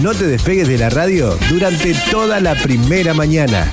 No te despegues de la radio durante toda la primera mañana.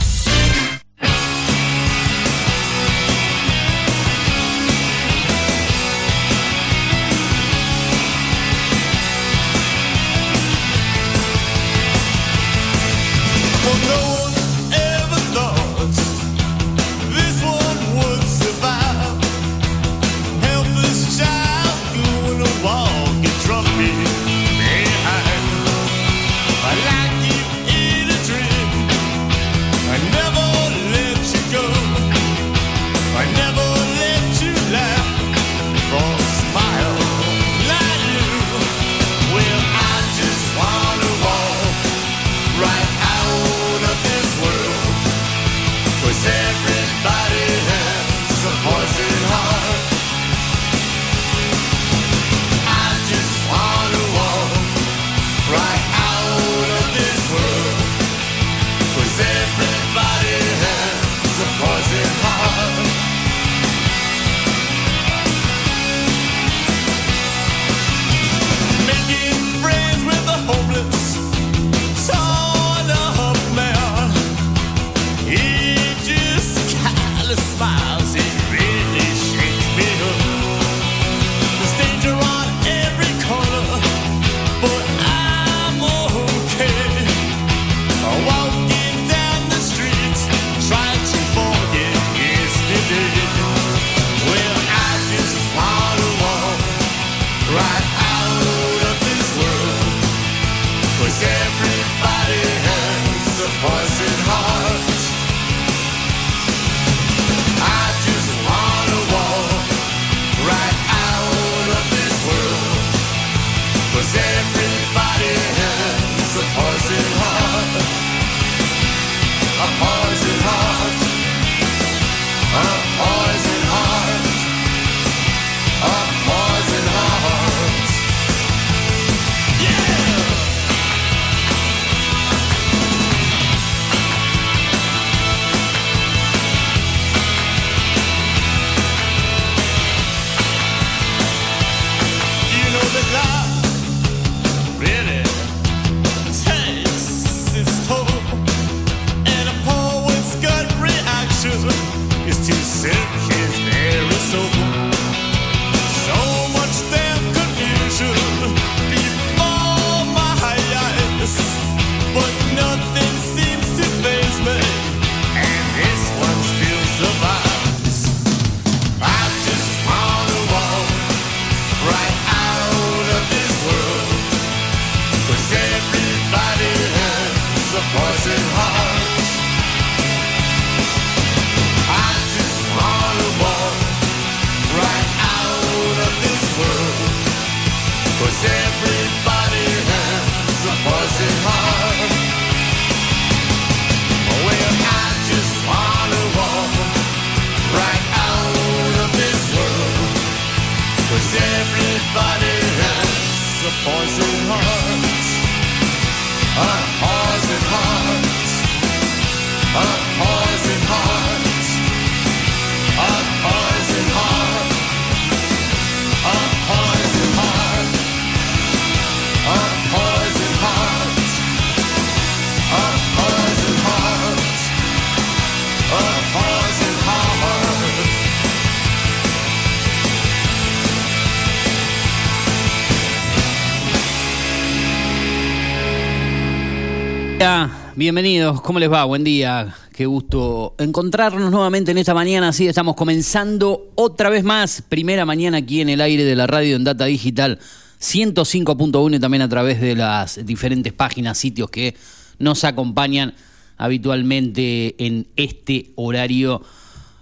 Bienvenidos, ¿cómo les va? Buen día, qué gusto encontrarnos nuevamente en esta mañana. Así estamos comenzando otra vez más, primera mañana aquí en el aire de la radio en Data Digital 105.1 y también a través de las diferentes páginas, sitios que nos acompañan habitualmente en este horario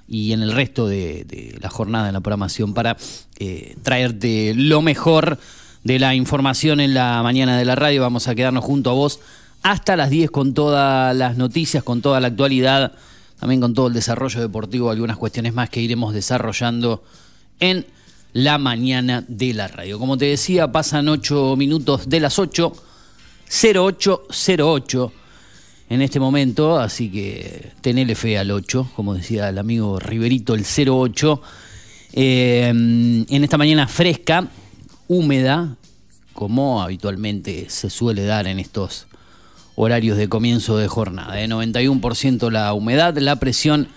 y en el resto de, la jornada de la programación para eh, traerte lo mejor de la información en la mañana de la radio. Vamos a quedarnos junto a vos hasta las 10 con todas las noticias, con toda la actualidad, también con todo el desarrollo deportivo, algunas cuestiones más que iremos desarrollando en la mañana de la radio. Como te decía, pasan 8 minutos de las 8, 0808 en este momento, así que tenele fe al 8, como decía el amigo Riverito, el 08. Eh, en esta mañana fresca, húmeda, como habitualmente se suele dar en estos horarios de comienzo de jornada. De ¿eh? 91% la humedad, la presión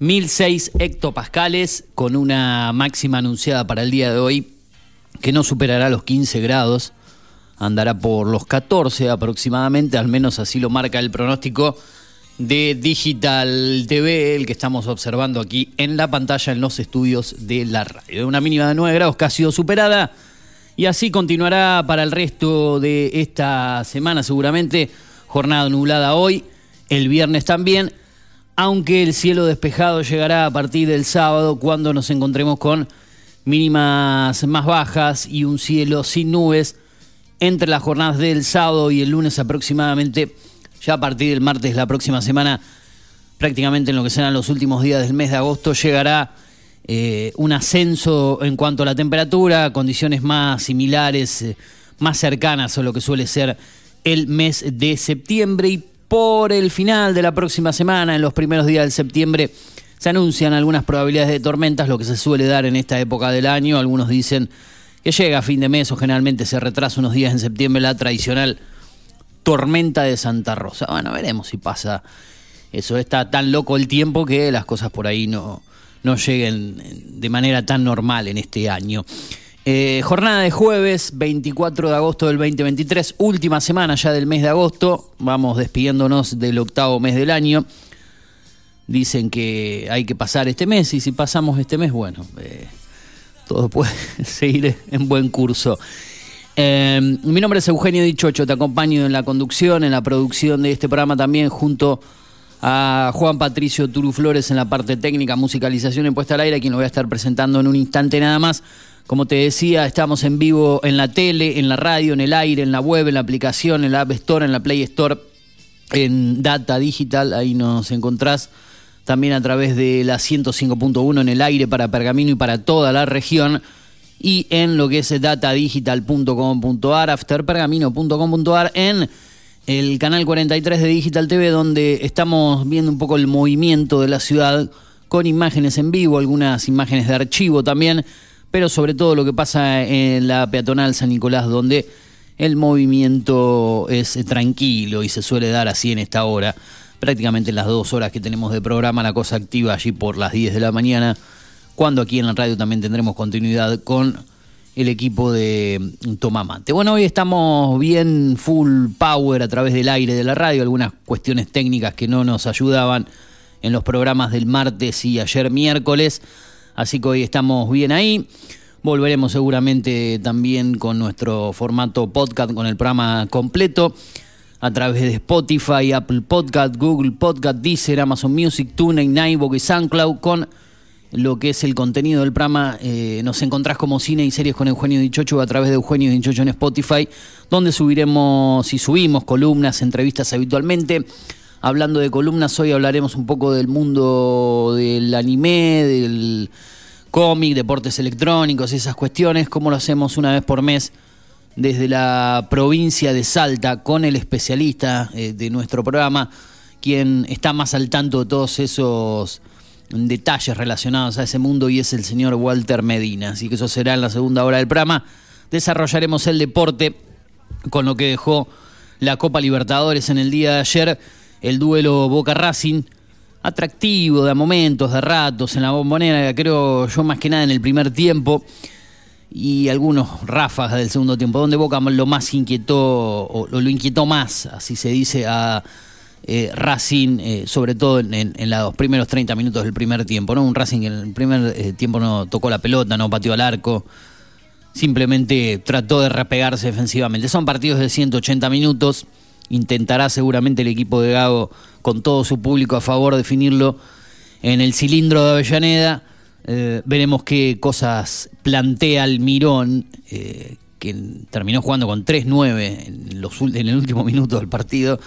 1006 hectopascales, con una máxima anunciada para el día de hoy que no superará los 15 grados, andará por los 14 aproximadamente, al menos así lo marca el pronóstico de Digital TV, el que estamos observando aquí en la pantalla en los estudios de la radio. Una mínima de 9 grados sido superada y así continuará para el resto de esta semana seguramente. Jornada nublada hoy, el viernes también, aunque el cielo despejado llegará a partir del sábado cuando nos encontremos con mínimas más bajas y un cielo sin nubes entre las jornadas del sábado y el lunes aproximadamente ya a partir del martes la próxima semana, prácticamente en lo que serán los últimos días del mes de agosto, llegará eh, un ascenso en cuanto a la temperatura, condiciones más similares, eh, más cercanas a lo que suele ser el mes de septiembre y por el final de la próxima semana, en los primeros días de septiembre, se anuncian algunas probabilidades de tormentas, lo que se suele dar en esta época del año. Algunos dicen que llega a fin de mes o generalmente se retrasa unos días en septiembre la tradicional tormenta de Santa Rosa. Bueno, veremos si pasa eso. Está tan loco el tiempo que las cosas por ahí no, no lleguen de manera tan normal en este año. Eh, jornada de jueves, 24 de agosto del 2023, última semana ya del mes de agosto. Vamos despidiéndonos del octavo mes del año. Dicen que hay que pasar este mes y si pasamos este mes, bueno, eh, todo puede seguir en buen curso. Eh, mi nombre es Eugenio Dichocho, te acompaño en la conducción, en la producción de este programa también, junto a Juan Patricio Turu Flores en la parte técnica, musicalización y puesta al aire, a quien lo voy a estar presentando en un instante nada más. Como te decía, estamos en vivo en la tele, en la radio, en el aire, en la web, en la aplicación, en la App Store, en la Play Store, en Data Digital, ahí nos encontrás también a través de la 105.1 en el aire para Pergamino y para toda la región y en lo que es datadigital.com.ar, afterpergamino.com.ar, en el canal 43 de Digital TV, donde estamos viendo un poco el movimiento de la ciudad con imágenes en vivo, algunas imágenes de archivo también, pero sobre todo lo que pasa en la peatonal San Nicolás, donde el movimiento es tranquilo y se suele dar así en esta hora, prácticamente en las dos horas que tenemos de programa, la cosa activa allí por las 10 de la mañana cuando aquí en la radio también tendremos continuidad con el equipo de Tomamante. Bueno, hoy estamos bien full power a través del aire de la radio, algunas cuestiones técnicas que no nos ayudaban en los programas del martes y ayer miércoles, así que hoy estamos bien ahí. Volveremos seguramente también con nuestro formato podcast, con el programa completo, a través de Spotify, Apple Podcast, Google Podcast, Deezer, Amazon Music, TuneIn, Nightbook y SoundCloud, con lo que es el contenido del programa. Eh, nos encontrás como cine y series con Eugenio Dichocho a través de Eugenio Dichocho en Spotify, donde subiremos y subimos columnas, entrevistas habitualmente. Hablando de columnas, hoy hablaremos un poco del mundo del anime, del cómic, deportes electrónicos esas cuestiones, como lo hacemos una vez por mes desde la provincia de Salta con el especialista eh, de nuestro programa, quien está más al tanto de todos esos detalles relacionados a ese mundo y es el señor Walter Medina. Así que eso será en la segunda hora del programa. Desarrollaremos el deporte con lo que dejó la Copa Libertadores en el día de ayer, el duelo Boca Racing, atractivo de momentos, de ratos en la bombonera, creo yo más que nada en el primer tiempo y algunos ráfagas del segundo tiempo, donde Boca lo más inquietó, o lo inquietó más, así se dice, a eh, Racing, eh, sobre todo en, los primeros 30 minutos del primer tiempo. ¿no? Un Racing que en el primer eh, tiempo no tocó la pelota, no pateó al arco, simplemente trató de repegarse defensivamente. Son partidos de 180 minutos, intentará seguramente el equipo de Gago con todo su público a favor definirlo en el cilindro de Avellaneda. veremos qué cosas plantea el Mirón, que terminó jugando con 3-9 en, en el último minuto del partido.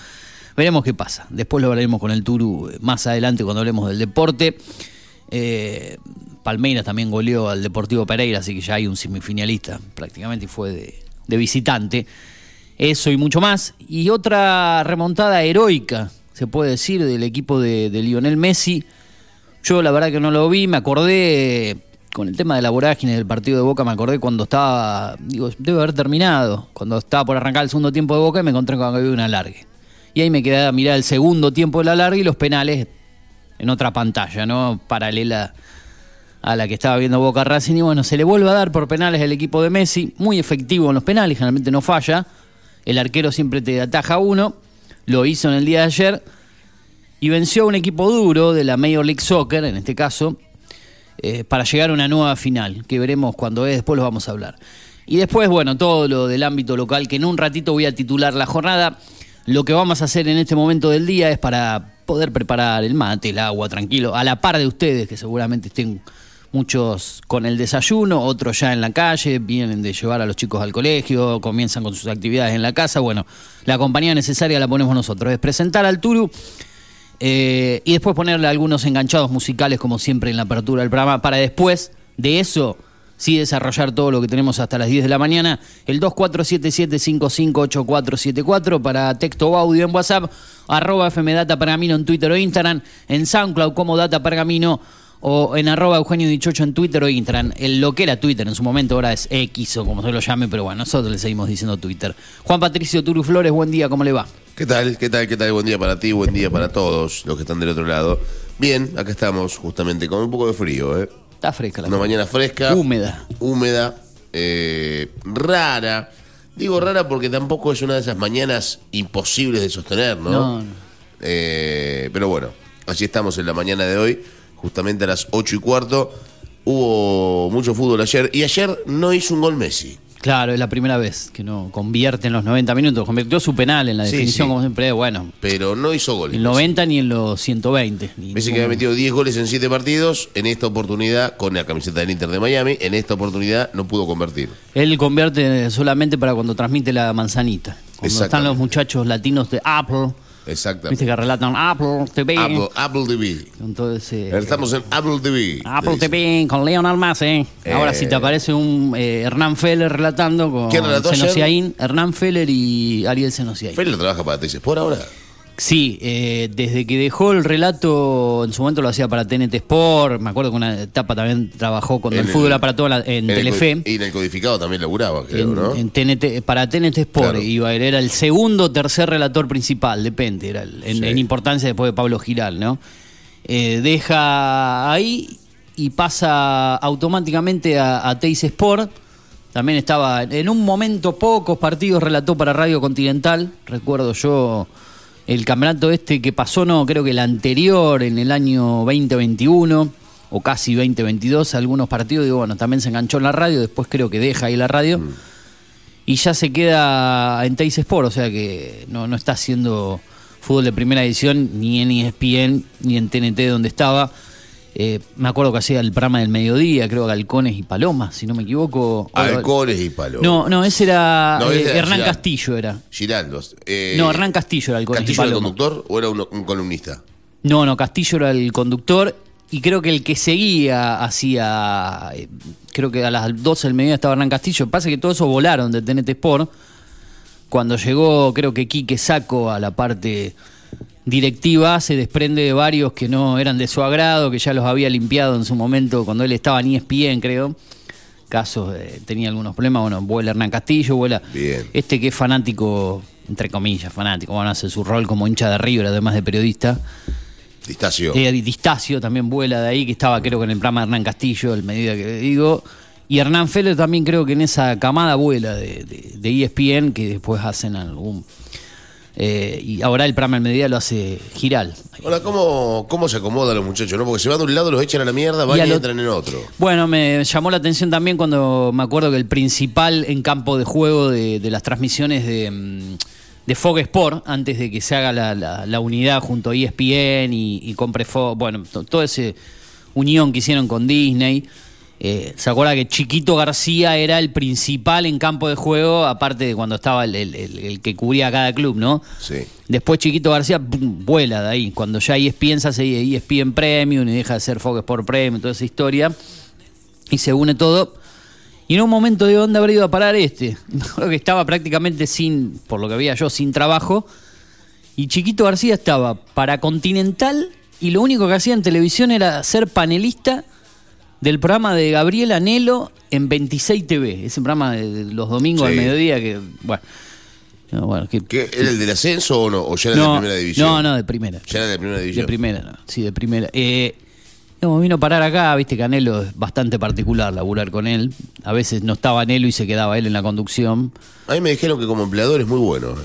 Veremos qué pasa. Después lo hablaremos con el Turu más adelante cuando hablemos del deporte. Eh, Palmeiras también goleó al Deportivo Pereira, así que ya hay un semifinalista prácticamente y fue de, visitante. Eso y mucho más. Y otra remontada heroica, se puede decir, del equipo de, Lionel Messi. Yo la verdad que no lo vi, me acordé con el tema de la vorágine del partido de Boca me acordé cuando estaba, digo, debe haber terminado, cuando estaba por arrancar el segundo tiempo de Boca y me encontré con que había una largue. Y ahí me quedé a mirar el segundo tiempo de la larga y los penales en otra pantalla, ¿no? Paralela a la que estaba viendo Boca Racing. Y bueno, se le vuelve a dar por penales el equipo de Messi, muy efectivo en los penales, generalmente no falla. El arquero siempre te ataja uno, lo hizo en el día de ayer y venció a un equipo duro de la Major League Soccer, en este caso, eh, para llegar a una nueva final, que veremos cuando es, después lo vamos a hablar. Y después, bueno, todo lo del ámbito local, que en un ratito voy a titular la jornada. Lo que vamos a hacer en este momento del día es para poder preparar el mate, el agua, tranquilo, a la par de ustedes, que seguramente estén muchos con el desayuno, otros ya en la calle, vienen de llevar a los chicos al colegio, comienzan con sus actividades en la casa. Bueno, la compañía necesaria la ponemos nosotros. Es presentar al Turu eh, y después ponerle algunos enganchados musicales, como siempre en la apertura del programa, para después de eso sí desarrollar todo lo que tenemos hasta las 10 de la mañana. El 2477-558474 para texto o audio en WhatsApp, arroba FMData Pergamino en Twitter o Instagram, en SoundCloud como Data Pergamino o en arroba Eugenio Dichocho en Twitter o Instagram. El, lo que era Twitter en su momento ahora es X o como se lo llame, pero bueno, nosotros le seguimos diciendo Twitter. Juan Patricio Turu Flores, buen día, ¿cómo le va? ¿Qué tal? ¿Qué tal? ¿Qué tal? Buen día para ti, buen día para todos los que están del otro lado. Bien, acá estamos justamente con un poco de frío, ¿eh? Está fresca la Una mañana fresca. Húmeda. Húmeda. eh, rara. Digo rara porque tampoco es una de esas mañanas imposibles de sostener, ¿no? No, no. Eh, pero bueno, así estamos en la mañana de hoy, justamente a las 8 y cuarto. Hubo mucho fútbol ayer y ayer no hizo un gol Messi. Claro, es la primera vez que no convierte en los 90 minutos. Convirtió su penal en la Sí, definición, sí. como siempre. Bueno, Pero no hizo gol. en 90 ni en los 120. Ni Messi que había metido 10 goles en 7 partidos, en esta oportunidad, con la camiseta del Inter de Miami, en esta oportunidad no pudo convertir. Él convierte solamente para cuando transmite la manzanita. Cuando están los muchachos latinos de Apple, Exactamente. viste que relatan Apple TV. Apple, Apple TV. Con todo ese- Estamos en Apple TV. Apple. TV con Messi. Ahora Eh. si te aparece un eh, Hernán Feller relatando con. Senosiaín, Hernán Feller y Ariel Senosiaín. Feller trabaja para Texas por ahora. Sí, eh, desde que dejó el relato, en su momento lo hacía para TNT Sport, me acuerdo que una etapa también trabajó En el fútbol el- era para toda la- en, el Telefe. y en el codificado también laburaba, creo, En, ¿no? en TNT, para TNT Sport Claro. iba, era el segundo o tercer relator principal, depende, era el- en, Sí. en importancia después de Pablo Giral, ¿no? Eh, deja ahí y pasa automáticamente a, a Teis Sport. También estaba, en un momento, pocos partidos relató para Radio Continental. Recuerdo yo el campeonato este que pasó, no, creo que el anterior, en el año 2021 o casi 2022, algunos partidos, digo, bueno, también se enganchó en la radio, después creo que deja ahí la radio y ya se queda en Teis Sport, o sea que no, no está haciendo fútbol de primera edición ni en ESPN ni en TNT donde estaba. Eh, me acuerdo que hacía el programa del mediodía, creo que Halcones y Palomas, si no me equivoco. Halcones y palos. No, no, ese era, No, eh, ese era Hernán Giraldo. Castillo era. Giraldo. eh, no, Hernán Castillo era Halcones y ¿Castillo era el Palomas. conductor o era un columnista? No, no, Castillo era el conductor y creo que el que seguía hacía, eh, creo que a las 12 del mediodía estaba Hernán Castillo. Pasa que todos esos volaron de TNT Sport. Cuando llegó, creo que Quique Saco a la parte directiva, se desprende de varios que no eran de su agrado, que ya los había limpiado en su momento cuando él estaba en E ESPN, creo. Casos, tenía algunos problemas. Bueno, vuela Hernán Castillo, vuela Bien. este que es fanático, entre comillas, fanático, bueno, hace su rol como hincha de River, además de periodista. Distacio. Eh, Distacio también vuela de ahí, que estaba creo que en el programa de Hernán Castillo, el medida que digo. Y Hernán Feller también creo que en esa camada vuela de, de, de ESPN, que después hacen algún... eh, y ahora el programa del mediodía lo hace Giral. Ahora, ¿cómo, ¿cómo se acomodan los muchachos? ¿no? Porque se van de un lado, los echan a la mierda, van Y y, al entran en otro. Bueno, me llamó la atención también cuando me acuerdo que el principal en campo de juego de, de las transmisiones de, mm, de Fog Sport, antes de que se haga la, la- la unidad junto a ESPN y, y compre Fog, bueno, to- toda esa unión que hicieron con Disney. Eh, ¿Se acuerda que Chiquito García era el principal en campo de juego, aparte de cuando estaba el, el- el- el que cubría cada club, ¿no? Sí. Después Chiquito García pum, vuela de ahí. Cuando ya ESPN se hace ESPN Premium y deja de ser Fox Sport Premium, toda esa historia. Y se une todo. Y en un momento de dónde habrá ido a parar este. Creo que estaba prácticamente sin, por lo que veía yo, sin trabajo. Y Chiquito García estaba para Continental y lo único que hacía en televisión era ser panelista del programa de Gabriel Anelo en 26 TV, ese programa de, los domingos Sí. al mediodía que, bueno, no, bueno, que- ¿Qué, ¿Era el del ascenso o no? ¿O ya era no, de primera división? no, no, de primera. Ya era de primera división. De primera, no. Sí, de primera. Eh, no, vino a parar acá, viste que Anelo es bastante particular laburar con él. A veces no estaba Anelo y se quedaba él en la conducción. A mí me dijeron que como empleador es muy bueno. ¿eh?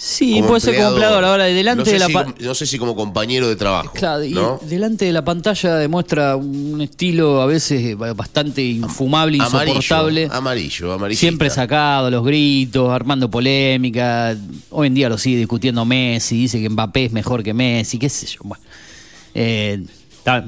Sí, Como puede ser como empleador. Ahora, delante no sé de la si pa- no sé si como compañero de trabajo. Claro, y ¿no? delante de la pantalla demuestra un estilo a veces bastante infumable, insoportable. Amarillo, amarillo. Siempre sacado, los gritos, armando polémica. Hoy en día lo sigue discutiendo Messi, dice que Mbappé es mejor que Messi, qué sé yo. Bueno, eh,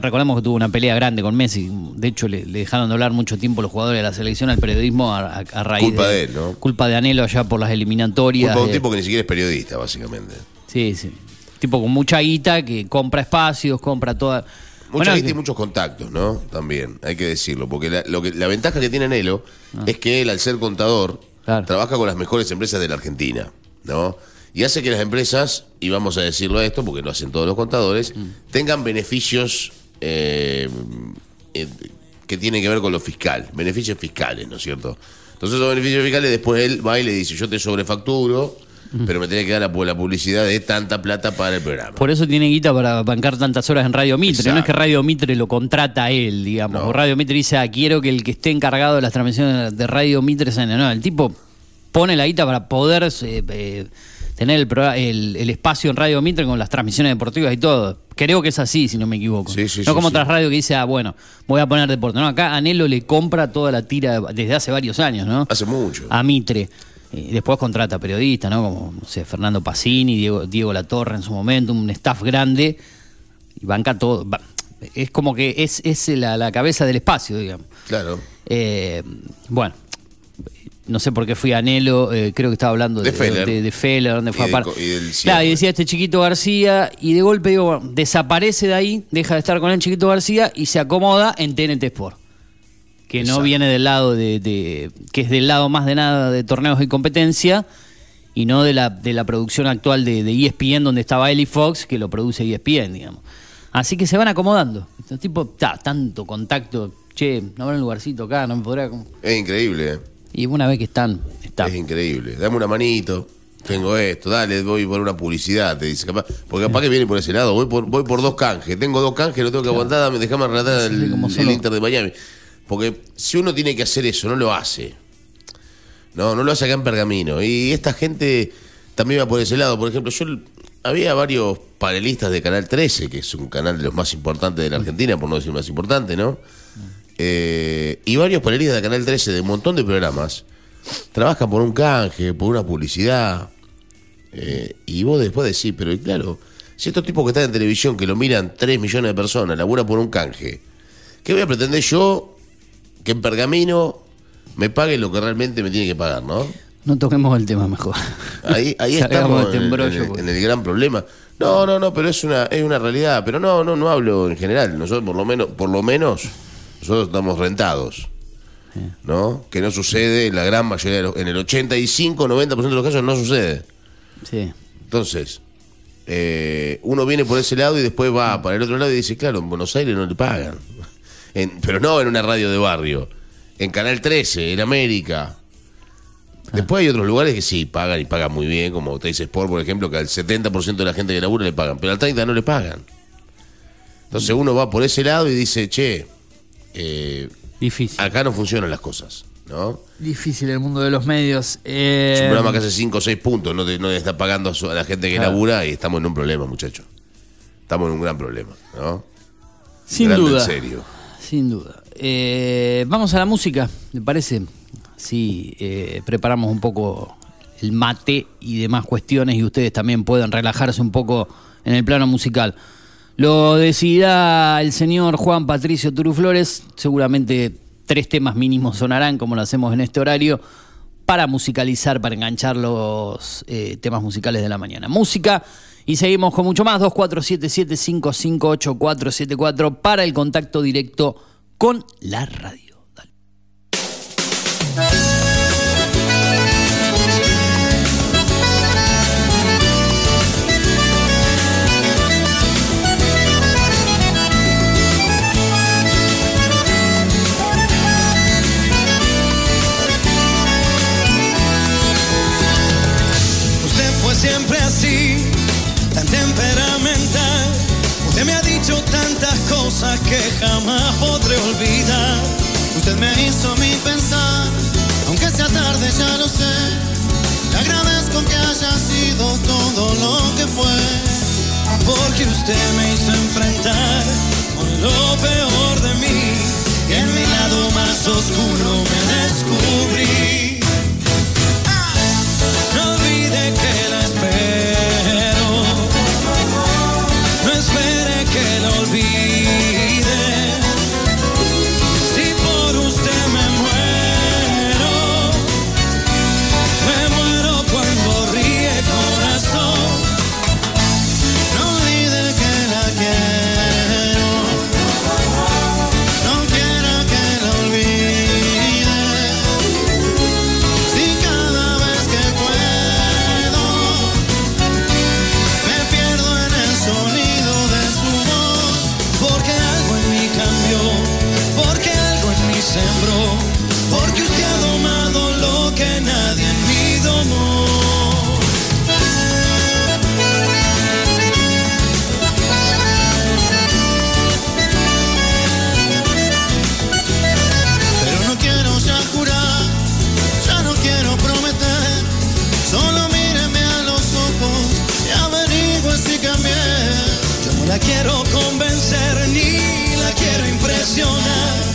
recordemos que tuvo una pelea grande con Messi. De hecho, le, le dejaron de hablar mucho tiempo los jugadores de la selección al periodismo a, a- a raíz Culpa de él, ¿no? Culpa de Anelo allá por las eliminatorias. Culpa de un tipo que ni siquiera es periodista, básicamente. Sí, sí. Tipo con mucha guita que compra espacios, compra toda. Mucha Bueno, gente que- y muchos contactos, ¿no? También, hay que decirlo. Porque la, lo que, la ventaja que tiene Nelo es que él, al ser contador, Ah. Claro. trabaja con las mejores empresas de la Argentina, ¿no? Y hace que las empresas, y vamos a decirlo esto porque lo hacen todos los contadores, Mm. tengan beneficios eh, eh, que tienen que ver con lo fiscal, beneficios fiscales, ¿no es cierto? Entonces esos beneficios fiscales después él va y le dice, yo te sobrefacturo, pero me tenés que dar la, la publicidad de tanta plata para el programa. Por eso tiene guita para bancar tantas horas en Radio Mitre. No es que. Radio Mitre lo contrata a él, digamos. No. O Radio Mitre dice, ah, quiero que el que esté encargado de las transmisiones de Radio Mitre sea. No, el tipo pone la guita para poder eh, tener el, el, el espacio en Radio Mitre con las transmisiones deportivas y todo. Creo que es así, si no me equivoco. Sí, sí, no sí, como otras radios que dice, ah, bueno, voy a poner deporte. No, acá Anelo le compra toda la tira desde hace varios años, ¿no? Hace mucho. a Mitre. Y después contrata periodistas, ¿no? Como, no sé, Fernando Pacini, Diego, Diego Latorre en su momento, un staff grande, y banca todo. Es como que es, es la, la cabeza del espacio, digamos. Claro. Eh, bueno, no sé por qué fui a Anhelo, eh, creo que estaba hablando de, De Feller. de, de Feller, donde Y fue a par- co- y del Claro, y decía este chiquito García, y de golpe digo, bueno, desaparece de ahí, deja de estar con el chiquito García y se acomoda en TNT Sport. Que no viene del lado de, de- que es del lado más de nada de torneos y competencia, y no de la, de la producción actual de, de ESPN, donde estaba Eli Fox, que lo produce ESPN, digamos. Así que se van acomodando. Este tipo, ta, tanto contacto, che, no habrá un lugarcito acá, no me podrá. Es increíble, ¿eh? Y una vez que están, está. Es increíble. Dame una manito. Tengo esto, dale, voy por una publicidad, te dice. Capaz, porque capaz que viene por ese lado, voy por, voy por dos canjes. Tengo dos canjes, lo tengo que aguantar, dame, relatar Sí, el, el. Inter de Miami. Porque si uno tiene que hacer eso, no lo hace. No, no lo hace acá en Pergamino. Y esta gente también va por ese lado. Por ejemplo, yo había varios panelistas de Canal 13, que es un canal de los más importantes de la Argentina, por no decir más importante, ¿no? Eh, y varios panelistas de Canal 13 de un montón de programas trabajan por un canje, por una publicidad. eh, y vos después decís, pero claro, si estos tipos que están en televisión, que lo miran 3 millones de personas, laburan por un canje, ¿qué voy a pretender yo que en Pergamino me paguen lo que realmente me tiene que pagar, no? No toquemos el tema mejor. Ahí, ahí estamos este en, embrollo, en el, en el gran problema. No, no, no, pero es una, es una realidad. Pero no, no, no hablo en general. Nosotros por lo menos, por lo menos, nosotros estamos rentados. ¿No? Que no sucede en la gran mayoría de los, en el 85, 90% de los casos no sucede. Sí. Entonces, eh, uno viene por ese lado y después va para el otro lado y dice, claro, en Buenos Aires no le pagan. En- pero no en una radio de barrio. En Canal 13, en América. Después hay otros lugares que sí, pagan y pagan muy bien, como Teis Sport, por ejemplo, que al 70% de la gente que labura le pagan, pero al 30% no le pagan. Entonces uno va por ese lado y dice, che, eh, Difícil. acá no funcionan las cosas, ¿no? Difícil el mundo de los medios. Eh, Es un programa que hace 5 o 6 puntos, no, te- no está pagando a, su- a la gente que Claro. labura y estamos en un problema, muchachos. Estamos en un gran problema, ¿no? sin Grande duda. En serio. Sin duda. Eh, vamos a la música, ¿me parece? Sí, eh, preparamos un poco el mate y demás cuestiones y ustedes también puedan relajarse un poco en el plano musical. Lo decidirá el señor Juan Patricio Turuflores, seguramente tres temas mínimos sonarán como lo hacemos en este horario para musicalizar, para enganchar los eh, temas musicales de la mañana. Música y seguimos con mucho más, 2477-558-474 para el contacto directo con la radio. Dale. cosa que jamás podré olvidar. Usted me hizo mi pensar, aunque sea tarde ya lo sé. Le agradezco que haya sido todo lo que fue, porque usted me hizo enfrentar con lo peor de mí y en mi lado más oscuro me descubrí. impresiona.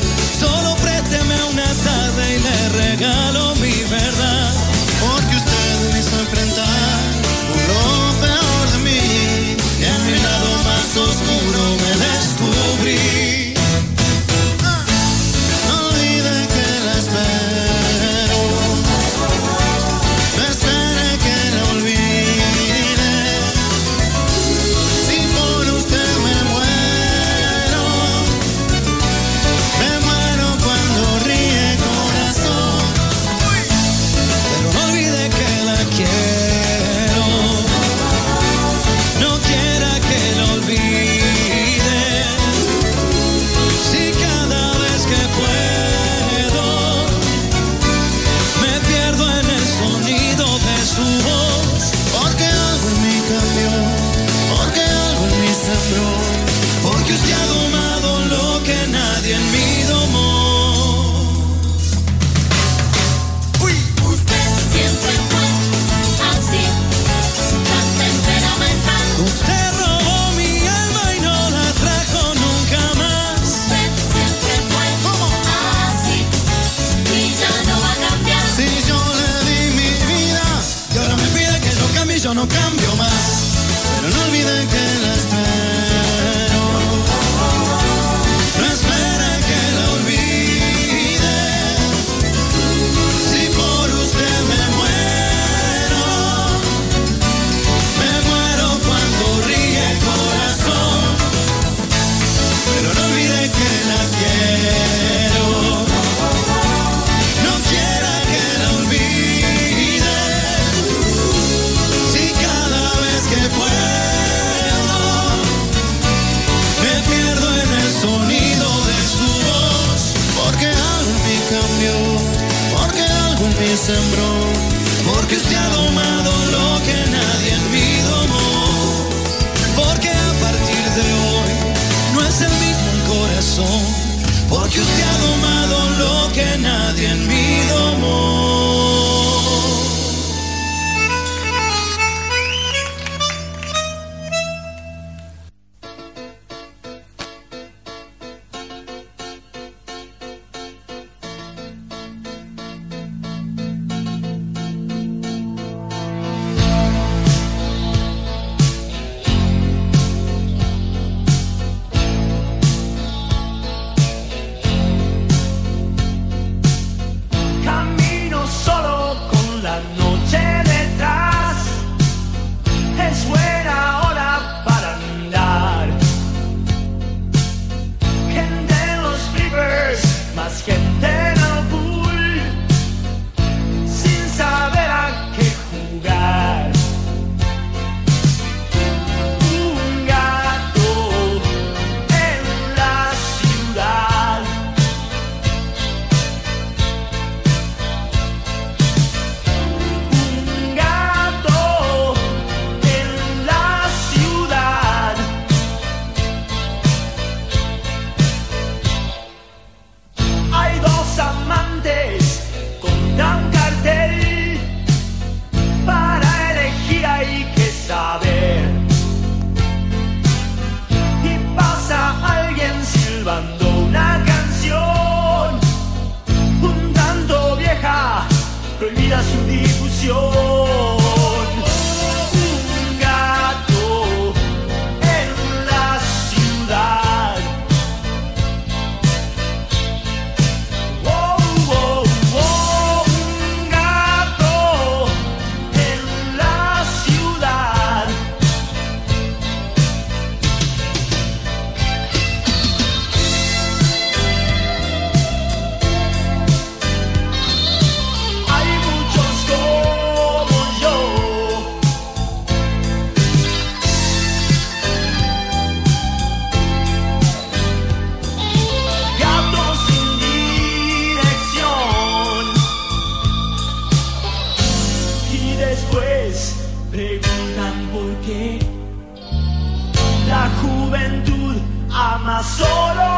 Juventud ama solo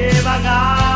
alguien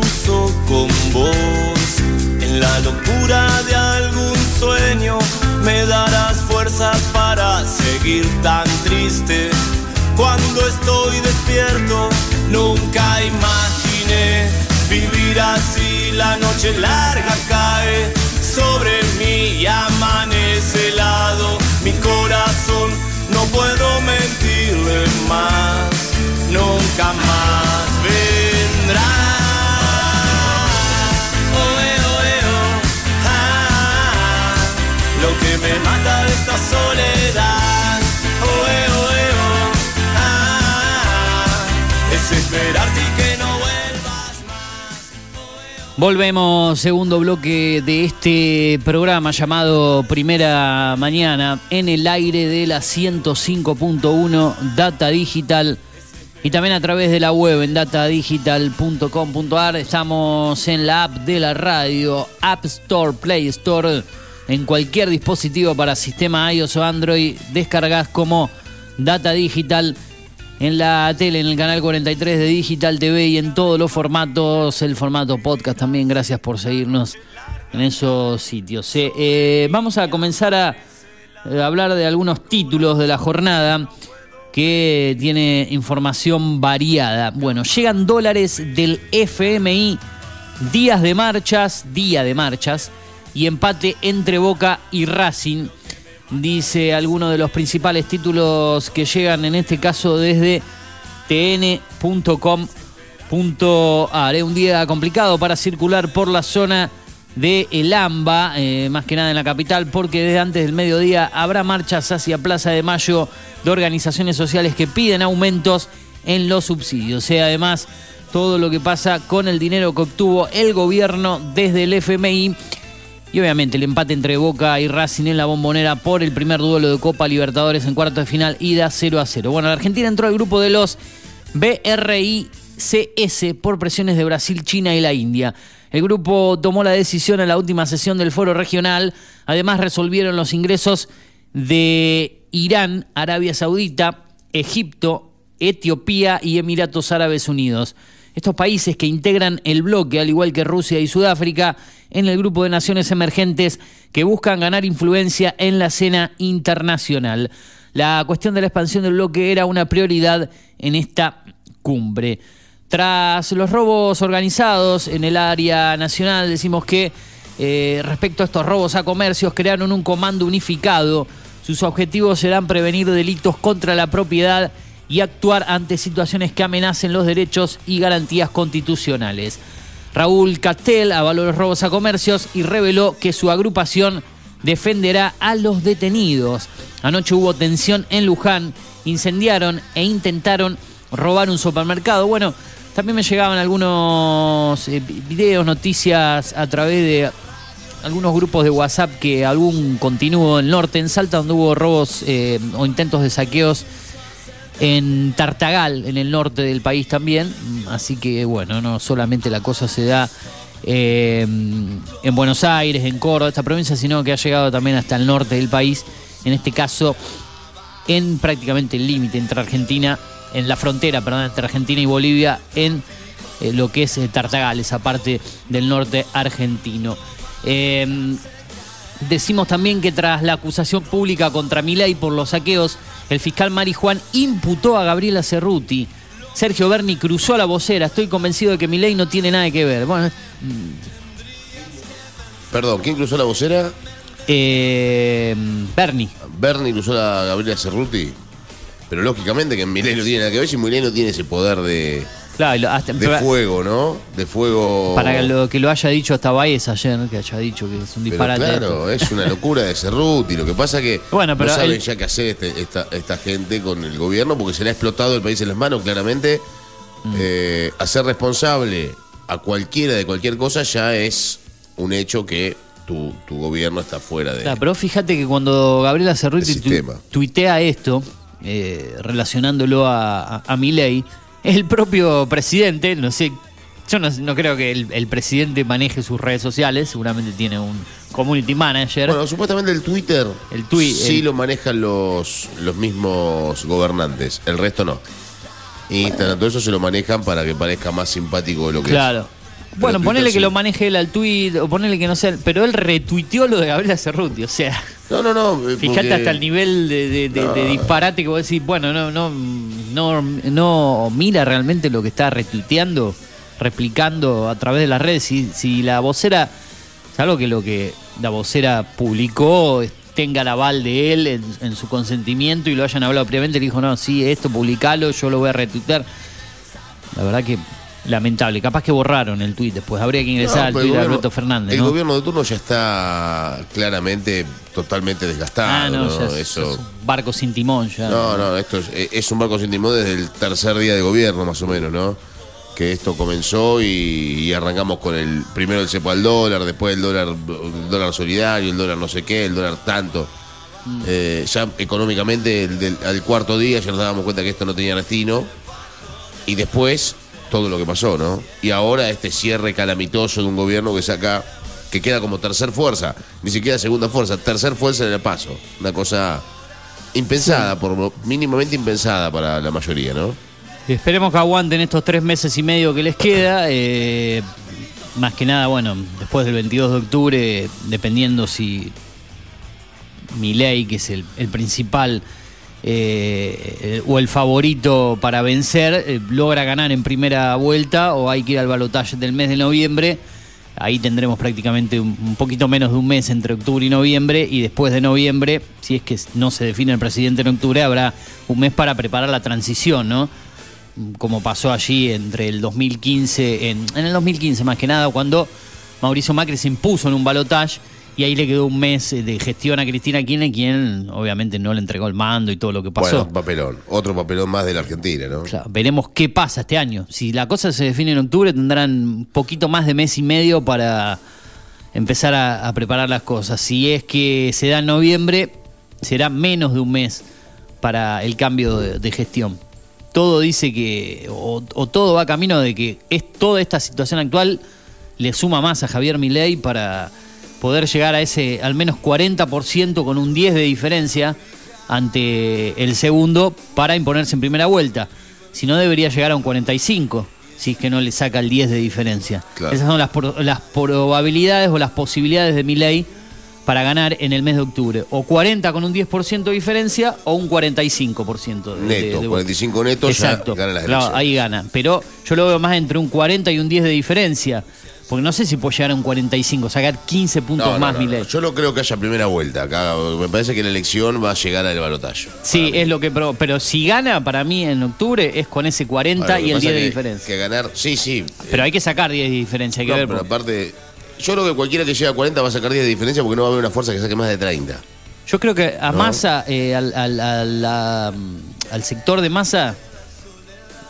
cruzo con vos en la locura de algún sueño, me darás fuerzas para seguir tan triste. Cuando estoy despierto, nunca imaginé vivir así. La noche larga cae sobre mí y amanece helado. Mi corazón no puedo mentirle más, nunca más vendrá. Me mata esta soledad. Oh, eh, es esperarte que no vuelvas más. Volvemos, segundo bloque de este programa llamado Primera Mañana en el aire de la 105.1 Data Digital y también a través de la web en datadigital.com.ar. Estamos en la app de la radio, App Store, Play Store, en cualquier dispositivo para sistema iOS o Android. Descargas como Data Digital en la tele, en el canal 43 de Digital TV y en todos los formatos, el formato podcast también. Gracias por seguirnos en esos sitios. Eh, eh, vamos a comenzar a eh, hablar de algunos títulos de la jornada que tiene información variada. Bueno, llegan dólares del FMI, días de marchas, día de marchas y empate entre Boca y Racing dice alguno de los principales títulos que llegan en este caso desde tn.com.ar. Un día complicado para circular por la zona de El Amba, eh, más que nada en la capital, porque desde antes del mediodía habrá marchas hacia Plaza de Mayo de organizaciones sociales que piden aumentos en los subsidios. Y además todo lo que pasa con el dinero que obtuvo el gobierno desde el FMI y obviamente el empate entre Boca y Racing en la bombonera por el primer duelo de Copa Libertadores en cuarto de final, ida 0 a 0. Bueno, la Argentina entró al grupo de los BRICS por presiones de Brasil, China y la India. El grupo tomó la decisión en la última sesión del foro regional. Además, resolvieron los ingresos de Irán, Arabia Saudita, Egipto, Etiopía y Emiratos Árabes Unidos. Estos países que integran el bloque, al igual que Rusia y Sudáfrica, en el grupo de naciones emergentes que buscan ganar influencia en la escena internacional. La cuestión de la expansión del bloque era una prioridad en esta cumbre. Tras los robos organizados en el área nacional, decimos que eh, respecto a estos robos a comercios crearon un comando unificado. Sus objetivos serán prevenir delitos contra la propiedad y actuar ante situaciones que amenacen los derechos y garantías constitucionales. Raúl Castel avaló los robos a comercios y reveló que su agrupación defenderá a los detenidos. Anoche hubo tensión en Luján, incendiaron e intentaron robar un supermercado. Bueno, también me llegaban algunos eh, videos, noticias a través de algunos grupos de WhatsApp que algún continuo del norte, en Salta, donde hubo robos eh, o intentos de saqueos en Tartagal, en el norte del país también. Así que bueno, no solamente la cosa se da eh, en Buenos Aires, en Córdoba, esta provincia, sino que ha llegado también hasta el norte del país, en este caso en prácticamente el límite entre Argentina, en la frontera, perdón, entre Argentina y Bolivia, en eh, lo que es eh, Tartagal, esa parte del norte argentino. Decimos también que tras la acusación pública contra Milei por los saqueos, el fiscal Mari Juan imputó a Gabriela Cerruti. Sergio Berni cruzó la vocera. Estoy convencido de que Milei no tiene nada que ver. Bueno, Perdón, ¿quién cruzó la vocera? eh, Berni. Bernie usó a Gabriela Cerruti, pero lógicamente que Milei no tiene nada que ver si Milei no tiene ese poder de, Claro, hasta- de fuego, ¿no? De fuego. para lo que lo haya dicho hasta Baez ayer, que haya dicho que es un Pero disparate. claro, es una locura de Cerruti. Lo que pasa que Bueno, pero no saben ya qué hacer este- esta, esta gente con el gobierno porque se le ha explotado el país en las manos, claramente. Mm. Eh, hacer responsable a cualquiera de cualquier cosa ya es un hecho que tu, tu gobierno está fuera de. Claro, pero fíjate que cuando Gabriela Cerruti tu- tuitea esto, eh, relacionándolo a, a, a Milei, el propio presidente, no sé, yo no, no creo que el, el presidente maneje sus redes sociales, seguramente tiene un community manager. Bueno, supuestamente el Twitter El tui- sí el- lo manejan los, los mismos gobernantes, el resto no. Instagram, todo eso se lo manejan para que parezca más simpático de lo que claro. es. Bueno, ponele que lo maneje él al tweet, o ponele que no sea, pero él retuiteó lo de Gabriela Cerruti, o sea, No, no, no. eh, fíjate porque- hasta el nivel de, de- de- de disparate que vos decís, bueno, no, no, no, no mira realmente lo que está retuiteando, replicando a través de las redes. Si, si la vocera, salvo que lo que la vocera publicó tenga el aval de él en, en su consentimiento y lo hayan hablado previamente, le dijo, no, sí, esto publicalo, yo lo voy a retuitear. La verdad que lamentable. Capaz que borraron el tuit después. Habría que ingresar No, al tuit de Alberto Fernández. El ¿no? gobierno de turno ya está claramente totalmente desgastado. Ah, no, ¿no? ya es- Eso. es un barco sin timón ya. No, no, esto es, eh, es un barco sin timón desde el tercer día de gobierno, más o menos, ¿no? Que esto comenzó y, y arrancamos con el primero el cepo al dólar, después el dólar, el dólar solidario, el dólar no sé qué, el dólar tanto. Mm. Eh, ya económicamente, el del- al cuarto día ya nos dábamos cuenta que esto no tenía destino. Y después, todo lo que pasó, ¿no? Y ahora este cierre calamitoso de un gobierno que saca, que queda como tercer fuerza, ni siquiera segunda fuerza, tercer fuerza en el paso. Una cosa impensada, por lo- mínimamente impensada para la mayoría, ¿no? Esperemos que aguanten estos tres meses y medio que les queda. eh, más que nada, bueno, después del 22 de octubre, dependiendo si Milei, que es el, el principal eh, o el favorito para vencer, eh, logra ganar en primera vuelta o hay que ir al balotaje del mes de noviembre. Ahí tendremos prácticamente un, un poquito menos de un mes entre octubre y noviembre y después de noviembre, si es que no se define el presidente en octubre, habrá un mes para preparar la transición, ¿no? Como pasó allí entre el 2015, en, en el 2015 más que nada, cuando Mauricio Macri se impuso en un balotaje y ahí le quedó un mes de gestión a Cristina Kirchner, quien obviamente no le entregó el mando y todo lo que pasó. Bueno, papelón. Otro papelón más de la Argentina, ¿no? Claro, veremos qué pasa este año. Si la cosa se define en octubre, tendrán un poquito más de mes y medio para empezar a, a preparar las cosas. Si es que se da en noviembre, será menos de un mes para el cambio de, de gestión. Todo dice que, o, o todo va camino de que es toda esta situación actual le suma más a Javier Milei para poder llegar a ese al menos 40% con un 10 de diferencia ante el segundo para imponerse en primera vuelta. Si no, debería llegar a un 45, si es que no le saca el 10 de diferencia. Claro. Esas son las, las probabilidades o las posibilidades de Milei para ganar en el mes de octubre. O 40 con un 10% de diferencia o un 45% de, Neto, de- 45 netos, Exacto. ya gana las Claro, ahí gana. Pero yo lo veo más entre un 40 y un 10 de diferencia. Porque no sé si puede llegar a un 45, sacar 15 puntos No, más no, Milei. Yo no creo que haya primera vuelta. Acá me parece que la elección va a llegar al balotaje. Sí, es lo que. Pero, pero si gana para mí en octubre es con ese 40 Ahora, lo que y el pasa 10 de que- diferencia. Que ganar, sí, sí. Pero hay que sacar 10 de diferencia, hay que ver. pero porque- aparte, yo creo que cualquiera que llegue a 40 va a sacar 10 de diferencia porque no va a haber una fuerza que saque más de 30. Yo creo que a. Massa, eh, al, al- al sector de Massa,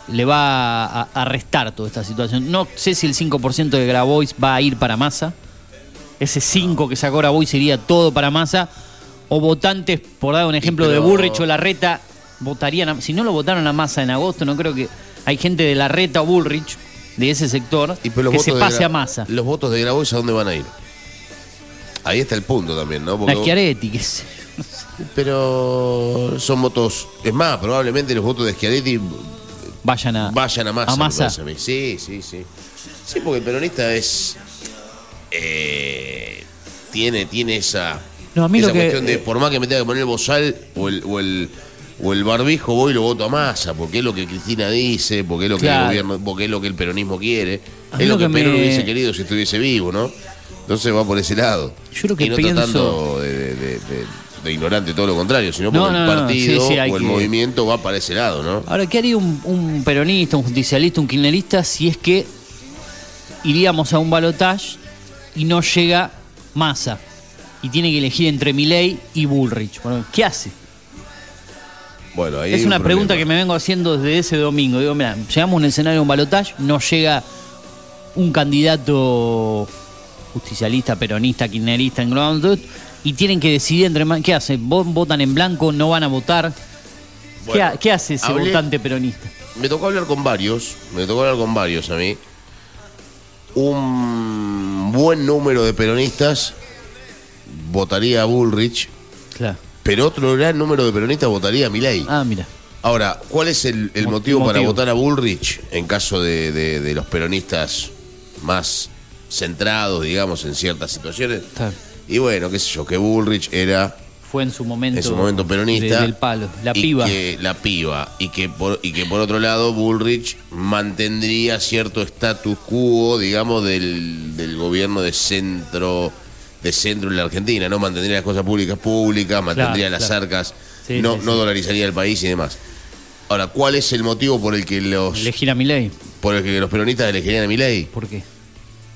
le va a, a restar toda esta situación. No sé si el 5% de Grabois va a ir para Massa. Ese 5 que sacó Grabois sería todo para Massa. O votantes, por dar un ejemplo de Burrich o Larreta, votarían. a- si no lo votaron a Massa en agosto, no creo que. Hay gente de Larreta o Bullrich, de ese sector, Y que se pase a Massa. Los votos de Grabois, ¿a dónde van a ir? Ahí está el punto también, ¿no? Porque- La Schiaretti, que es. pero son votos. Es más, probablemente los votos de Schiaretti Vayan a. vayan a Massa. A. Sí, sí, sí. Sí, porque el peronista es. eh, tiene, tiene esa. No, a mí esa lo que- cuestión de por más que me tenga que poner el bozal o el, o el, o el barbijo, voy y lo voto a Massa, porque es lo que Cristina dice, porque es lo que Claro. el gobierno, porque es lo que el peronismo quiere. A Es lo lo que, que Perón me- hubiese querido si estuviese vivo, ¿no? Entonces va por ese lado. Yo lo que y no pienso- tratando de, de- de- de- ignorante, todo lo contrario, sino No, porque no, el partido sí, sí, hay o el que- movimiento va para ese lado, ¿no? Ahora, ¿qué haría un, un peronista, un justicialista, un kirchnerista si es que iríamos a un balotaje y no llega Massa y tiene que elegir entre Milei y Bullrich? Bueno, ¿Qué hace? Bueno, ahí es una un pregunta que me vengo haciendo desde ese domingo. Digo, mira, llegamos a un escenario de un balotaje, no llega un candidato justicialista, peronista, kirchnerista, todo, y tienen que decidir entre... ma- ¿Qué hace? ¿Vo- ¿Votan en blanco? ¿No van a votar? ¿Qué, Bueno, qué hace ese hablé- votante peronista? Me tocó hablar con varios, me tocó hablar con varios a mí. Un buen número de peronistas votaría a Bullrich, Claro. pero otro gran número de peronistas votaría a Milei. Ah, mira. Ahora, ¿cuál es el, el Mo- motivo, para votar a Bullrich en caso de, de- de los peronistas más centrados, digamos, en ciertas situaciones? Claro. Y bueno, qué sé yo, que Bullrich era Fue en su momento, en su momento peronista. de- del palo. La y piba. que- la piba. Y que, por, y que por otro lado, Bullrich mantendría cierto status quo, digamos, del, del gobierno de centro de centro en la Argentina, ¿no? Mantendría las cosas públicas públicas, mantendría las claro. arcas, Sí, no, sí, no sí. dolarizaría el país y demás. Ahora, ¿cuál es el motivo por el que los Elegir a Milei. por el que los peronistas elegirían a Milei? ¿Por qué?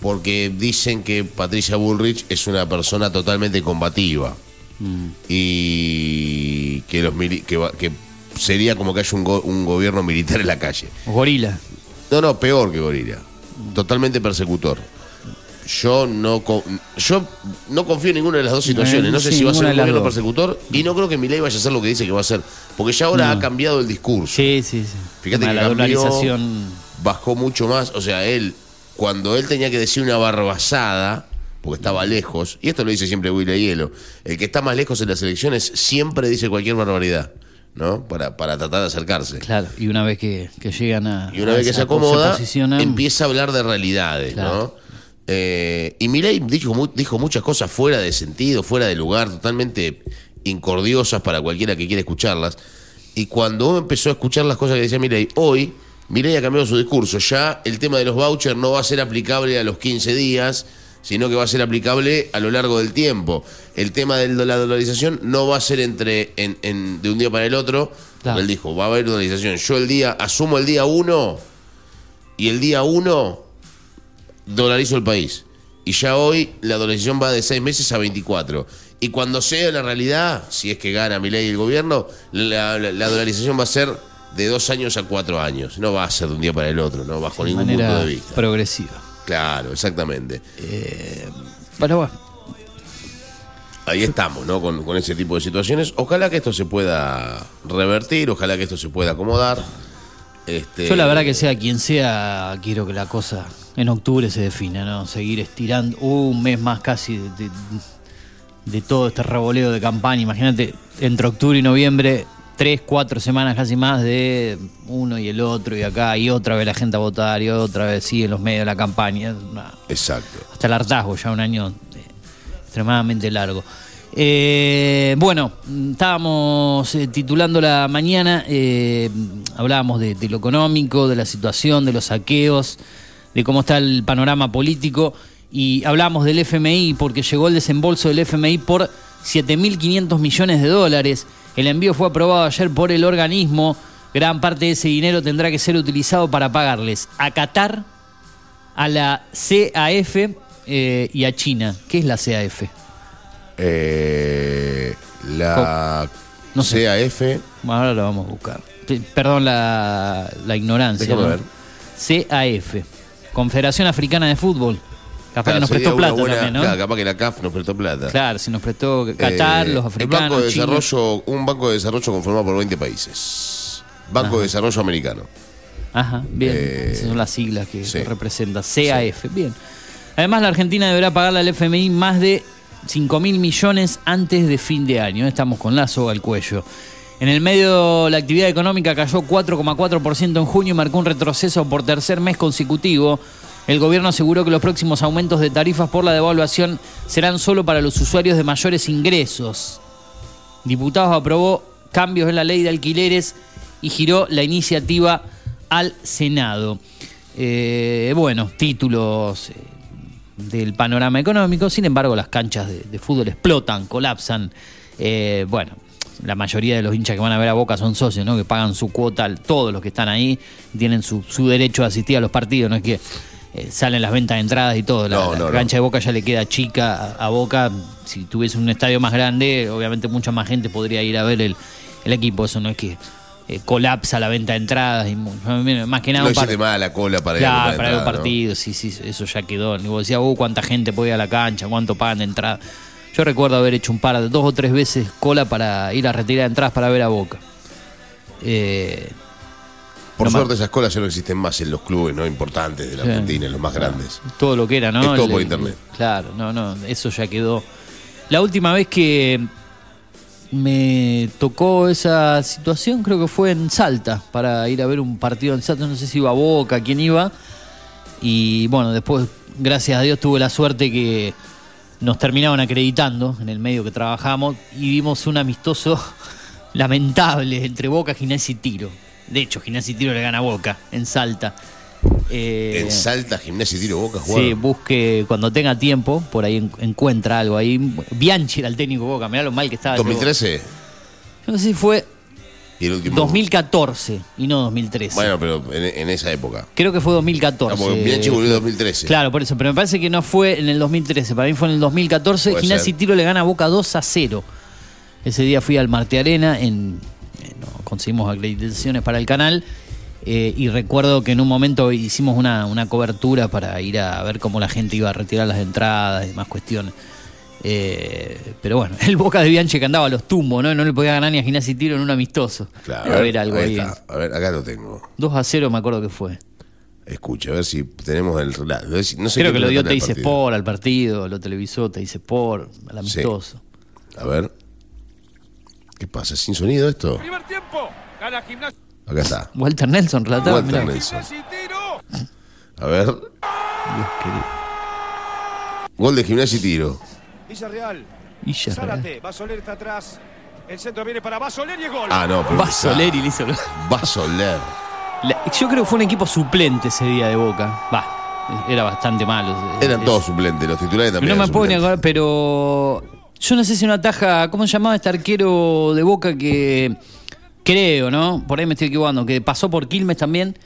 Porque dicen que Patricia Bullrich es una persona totalmente combativa Mm. y que los mili- que, va- que sería como que haya un, go- un gobierno militar en la calle. Gorila. No, no, peor que gorila. Totalmente persecutor. Yo no yo no confío en ninguna de las dos situaciones. No sé sí, si va a ser un gobierno persecutor y no creo que Milei vaya a hacer lo que dice que va a hacer, porque ya ahora No. ha cambiado el discurso. Sí, sí, sí. Fíjate que la cambió, bajó mucho más. O sea, él, cuando él tenía que decir una barbazada, porque estaba lejos, y esto lo dice siempre Willy Hielo, el que está más lejos en las elecciones siempre dice cualquier barbaridad, ¿no? Para, para tratar de acercarse. Claro, y una vez que, que llegan a. Y una a vez que se acomoda, posicionan, empieza a hablar de realidades, Claro. ¿no? Eh, y Milei dijo, dijo muchas cosas fuera de sentido, fuera de lugar, totalmente incordiosas para cualquiera que quiera escucharlas. Y cuando empezó a escuchar las cosas que decía Milei, hoy Milei ha cambiado su discurso. Ya el tema de los vouchers no va a ser aplicable a los 15 días, sino que va a ser aplicable a lo largo del tiempo. El tema de la dolarización no va a ser entre en- en- de un día para el otro. Claro. Él dijo, va a haber dolarización. Yo el día, asumo el día 1 y el día 1 dolarizo el país. Y ya hoy la dolarización va de 6 meses a 24. Y cuando sea la realidad, si es que gana mi ley el gobierno, la, la- la dolarización va a ser de dos años a cuatro años. No va a ser de un día para el otro, no bajo de ningún manera punto de vista. progresiva. Claro, exactamente. Pero bueno, Ahí estamos, ¿no? Con, con ese tipo de situaciones. Ojalá que esto se pueda revertir, ojalá que esto se pueda acomodar. Este, yo la verdad que sea quien sea, quiero que la cosa en octubre se defina, ¿no? Seguir estirando un mes más casi de, de- de todo este revoleo de campaña. Imagínate, entre octubre y noviembre, tres, cuatro semanas casi más de uno y el otro y acá, y otra vez la gente a votar, y otra vez sigue en los medios de la campaña. Una- Exacto. hasta el hartazgo, ya un año eh, extremadamente largo. Eh, bueno, estábamos eh, titulando la mañana, eh, hablábamos de, de lo económico, de la situación, de los saqueos, de cómo está el panorama político y hablábamos del FMI porque llegó el desembolso del FMI por 7.500 millones de dólares. El envío fue aprobado ayer por el organismo. Gran parte de ese dinero tendrá que ser utilizado para pagarles a Qatar, a la CAF eh, y a China. ¿Qué es la CAF? Eh, la No sé. CAF. Bueno, ahora lo vamos a buscar. Perdón la, la ignorancia. ¿no? ver. CAF, Confederación Africana de Fútbol. Capaz Claro, que nos prestó plata buena- también, ¿no? Claro, capaz que la CAF nos prestó plata. Claro, si nos prestó Qatar, Eh, los africanos. El Banco de. Desarrollo, un banco de desarrollo conformado por 20 países. Banco de Desarrollo Americano. Ajá, bien. Eh, Esas son las siglas que sí. representa. CAF, bien. Además, la Argentina deberá pagarle al FMI más de 5 mil millones antes de fin de año. Estamos con la soga al cuello. En el medio, la actividad económica cayó 4,4% en junio y marcó un retroceso por tercer mes consecutivo. El gobierno aseguró que los próximos aumentos de tarifas por la devaluación serán solo para los usuarios de mayores ingresos. Diputados aprobó cambios en la ley de alquileres y giró la iniciativa al Senado. Eh, bueno, títulos eh, del panorama económico, sin embargo las canchas de, fútbol explotan, colapsan Eh, bueno, la mayoría de los hinchas que van a ver a Boca son socios, ¿no? Que pagan su cuota, todos los que están ahí tienen su, su derecho a asistir a los partidos, no es que eh, salen las ventas de entradas y todo. La, No, la no, no. cancha de Boca ya le queda chica a, a Boca. Si tuviese un estadio más grande, obviamente mucha más gente podría ir a ver el, el equipo. Eso no es que eh, colapsa la venta de entradas. Y, más que nada No un par- más la cola para ir a Claro, para entrada, ¿no? partidos, sí, sí, eso ya quedó. Y vos decías, uh, cuánta gente puede ir a la cancha, cuánto pagan de entrada. Yo recuerdo haber hecho un par de dos o tres veces cola para ir a retirar entradas para ver a Boca. Eh, Por suerte esas colas ya no existen más en los clubes no importantes de la Sí. Argentina, en los más grandes. todo lo que era, ¿no? Es todo El- por internet. Claro, no, no, eso ya quedó. La última vez que me tocó esa situación creo que fue en Salta, para ir a ver un partido en Salta, no sé si iba a Boca, quién iba. Y bueno, después, gracias a Dios, tuve la suerte que nos terminaban acreditando en el medio que trabajamos y vimos un amistoso lamentable entre Boca, Gimnasia y Tiro. De hecho, Gimnasia y Tiro le gana a Boca en Salta. Eh, En Salta, Gimnasia y Tiro Boca Sí, jugaron. busque cuando tenga tiempo, por ahí en- encuentra algo ahí. Bianchi era el técnico Boca, mirá lo mal que estaba. ese Boca. 2013 Yo no sé si fue y el último. 2014 y no 2013. Bueno, pero en, en esa época. Creo que fue 2014. Ah, porque Bianchi volvió en 2013. Claro, por eso, pero me parece que no fue en el 2013, para mí fue en el 2014. Puede Gimnasia y Tiro le gana a Boca 2 a 0. Ese día fui al Marte Arena, en, conseguimos acreditaciones para el canal. eh, y recuerdo que en un momento hicimos una, una cobertura para ir a ver cómo la gente iba a retirar las entradas y demás cuestiones. Eh, pero bueno, el Boca de Bianchi que andaba a los tumbos, ¿no? No le podía ganar ni a Gimnasia y Tiro en un amistoso. Claro. Debe haber algo ahí. está. A ver, acá lo tengo. 2 a 0 me acuerdo que fue. Escucha, a ver si tenemos el relato. A ver No sé Creo que lo dio relata Te el dice partido. Sport al partido, lo televisó Te dice Sport, al amistoso. A ver. ¿Qué pasa? ¿Sin sonido esto? Primer tiempo. Gana. Acá está. Walter Nelson relataba. Walter mirá. Nelson. A ver. Dios querido. Gol de gimnasia y tiro. Villarreal. Ya, Zárate. Va Soler está atrás. El centro viene para Basoler y es gol. Ah, no, pero. Va Soler y le hizo. Va Soler. La- Yo creo que fue un equipo suplente ese día de Boca. Va, era bastante malo. Eran Es- todos suplentes, los titulares también. No me eran puedo ni suplentes. acordar, pero. Yo no sé si una taja. ¿Cómo se llamaba este arquero de Boca que. Creo, ¿no? Por ahí me estoy equivocando. Que pasó por Quilmes también.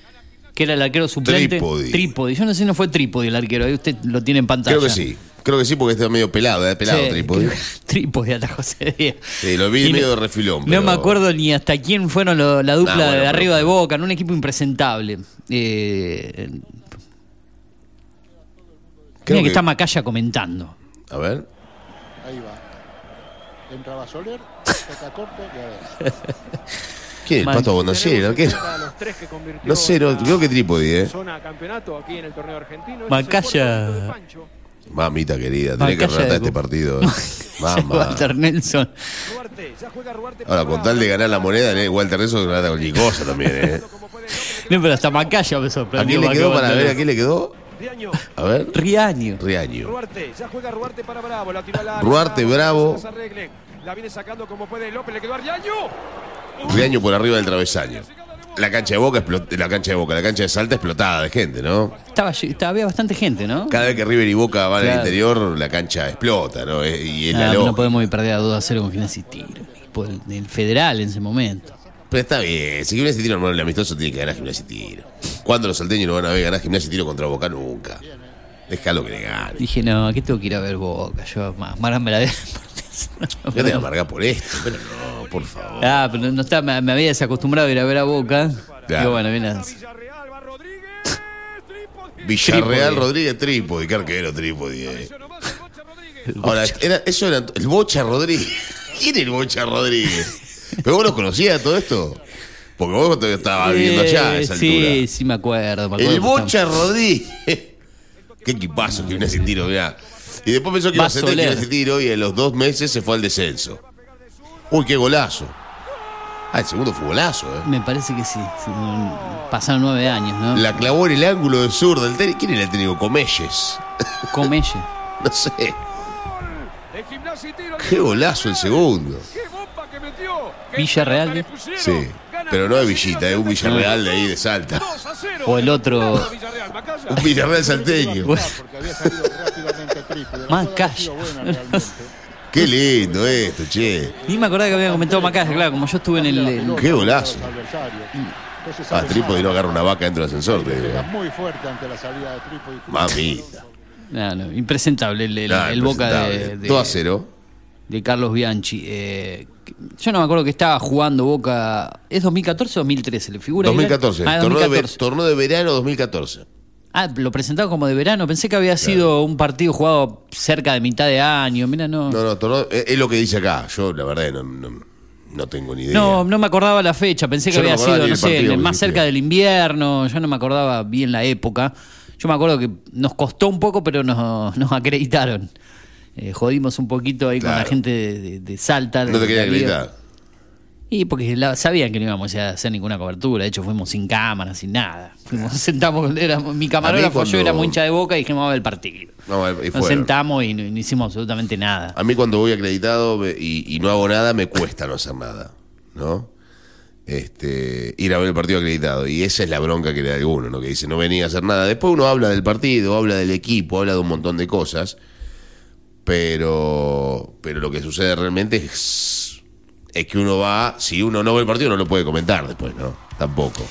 Que era el arquero suplente. Trípodi. Trípodi. Yo no sé si no fue Trípodi el arquero. Ahí usted lo tiene en pantalla. Creo que sí. Creo que sí, porque está medio pelado, ¿eh? pelado Sí, trípode. Trípodi atajó ese día. Sí, lo vi Y medio no- de refilón. No me acuerdo ni hasta quién fueron lo- la dupla bueno, de pero- arriba de Boca, en un equipo impresentable. Eh, Creo mira que, que- está Macaya comentando. A ver. Ahí va. Entraba Soler, toca corto y a ver. ¿Quién el Man. Pato el arquero? A No sé, no, creo que trípode, ¿eh? Zona campeonato aquí en el torneo argentino. Mamita querida, tenés que de este partido. Mamá. Walter Nelson. Ahora, con tal de ganar la moneda, ¿eh? Walter Nelson relata cualquier cosa también, ¿eh? No, pero hasta Macaya me ¿A sorprendió. quién le quedó que para ver? ¿A quién le quedó? Riaño, A ver. Riaño. Riaño. Ruarte, ya juega Ruarte para Bravo, la al área, Ruarte, Bravo. La viene sacando como puede López, le quedó a Riaño. Riaño por arriba del travesaño. La cancha de Boca, explot- la cancha de Boca, la cancha de Salta explotada de gente, ¿no? Estaba, estaba- había bastante gente, ¿no? Cada vez que River y Boca van al Claro. interior, la cancha explota, ¿no? Y es Ah, la no podemos ir perder a 2 a 0 con Gimnasia y Tiro. el federal en ese momento. Pero está bien, si Gimnasia y Tiro, hermano, el amistoso tiene que ganar Gimnasia y Tiro. ¿Cuándo los salteños no van a ver ganar Gimnasia y Tiro contra Boca? Nunca. Déjalo que le gane. Dije, no, aquí tengo que ir a ver Boca. Yo, más, más me la. Yo te voy a amargar por esto, pero no, por favor. Ah, pero no está, me, me había desacostumbrado a ir a ver a Boca. Claro. Digo, bueno, viene. Villarreal, va Rodríguez. Trípode. Rodríguez qué arquero Trípode. eh. Ahora, era, eso era el Bocha Rodríguez. ¿Quién es el Bocha Rodríguez? ¿Pero vos lo conocías todo esto? Porque vos todavía estabas viviendo allá a esa sí, altura. sí, me acuerdo. me acuerdo El que Bocha Rodríguez. Qué equipazo Gimnasia y Tiro, mirá. Y después pensó que iba a. Gimnasia y Tiro y en los dos meses se fue al descenso. Uy, qué golazo. Ah, el segundo fue golazo, ¿eh? Me parece que sí. Pasaron nueve años, ¿no? La clavó en el ángulo de sur del tenis. ¿Quién era el técnico? Comelles. Comelle. No sé. Qué golazo el segundo. Villarreal, ¿eh? Sí. Pero no y Villita, es un Villarreal de ahí de Salta. 2 a 0. O el otro- Macaya. Un Villarreal salteño. Trípode. Realmente. Qué lindo esto, che. Ni me acordaba que había comentado Macaya, claro, como yo estuve en el. el- Qué golazo. Ah, sabe- Trípodi no agarra una vaca dentro del ascensor, muy fuerte ante la salida de. Mamita. No, no, impresentable el, el- Nah, el Boca de, de- 2 a 0. De Carlos Bianchi. Eh, yo no me acuerdo que estaba jugando Boca. ¿Es 2014 o 2013? ¿Le figura? ahí? 2014. Ah, torneo, de, ve- 2014. torneo de verano 2014. Ah, lo presentaba como de verano. Pensé que había sido un partido jugado cerca de mitad de año. Mira, no. No, no, torneo, es, es lo que dice acá. Yo, la verdad, no, no, no tengo ni idea. No, no me acordaba la fecha, pensé que Yo había sido, no sé, más existía. cerca del invierno, yo no me acordaba bien la época. Yo me acuerdo que nos costó un poco, pero nos, nos acreditaron. Eh, jodimos un poquito ahí con la gente de, de- de Salta. No te de quería la liga. acreditar. Y porque la- sabían que no íbamos a hacer ninguna cobertura, de hecho fuimos sin cámara, sin nada. Fuimos, sentamos, éramos- mi camarógrafo, cuando- yo era muy hincha de boca y dijimos vamos a ver el partido. No, y Nos sentamos y no, no hicimos absolutamente nada. A mí cuando voy acreditado y, y no hago nada, me cuesta no hacer nada, ¿no? Este, ir a ver el partido acreditado. Y esa es la bronca que le da alguno, ¿no? Que dice, no venía a hacer nada. Después uno habla del partido, habla del equipo, habla de un montón de cosas. Pero, pero lo que sucede realmente es, es que uno va, si uno no ve el partido, no lo puede comentar después, ¿no? Tampoco.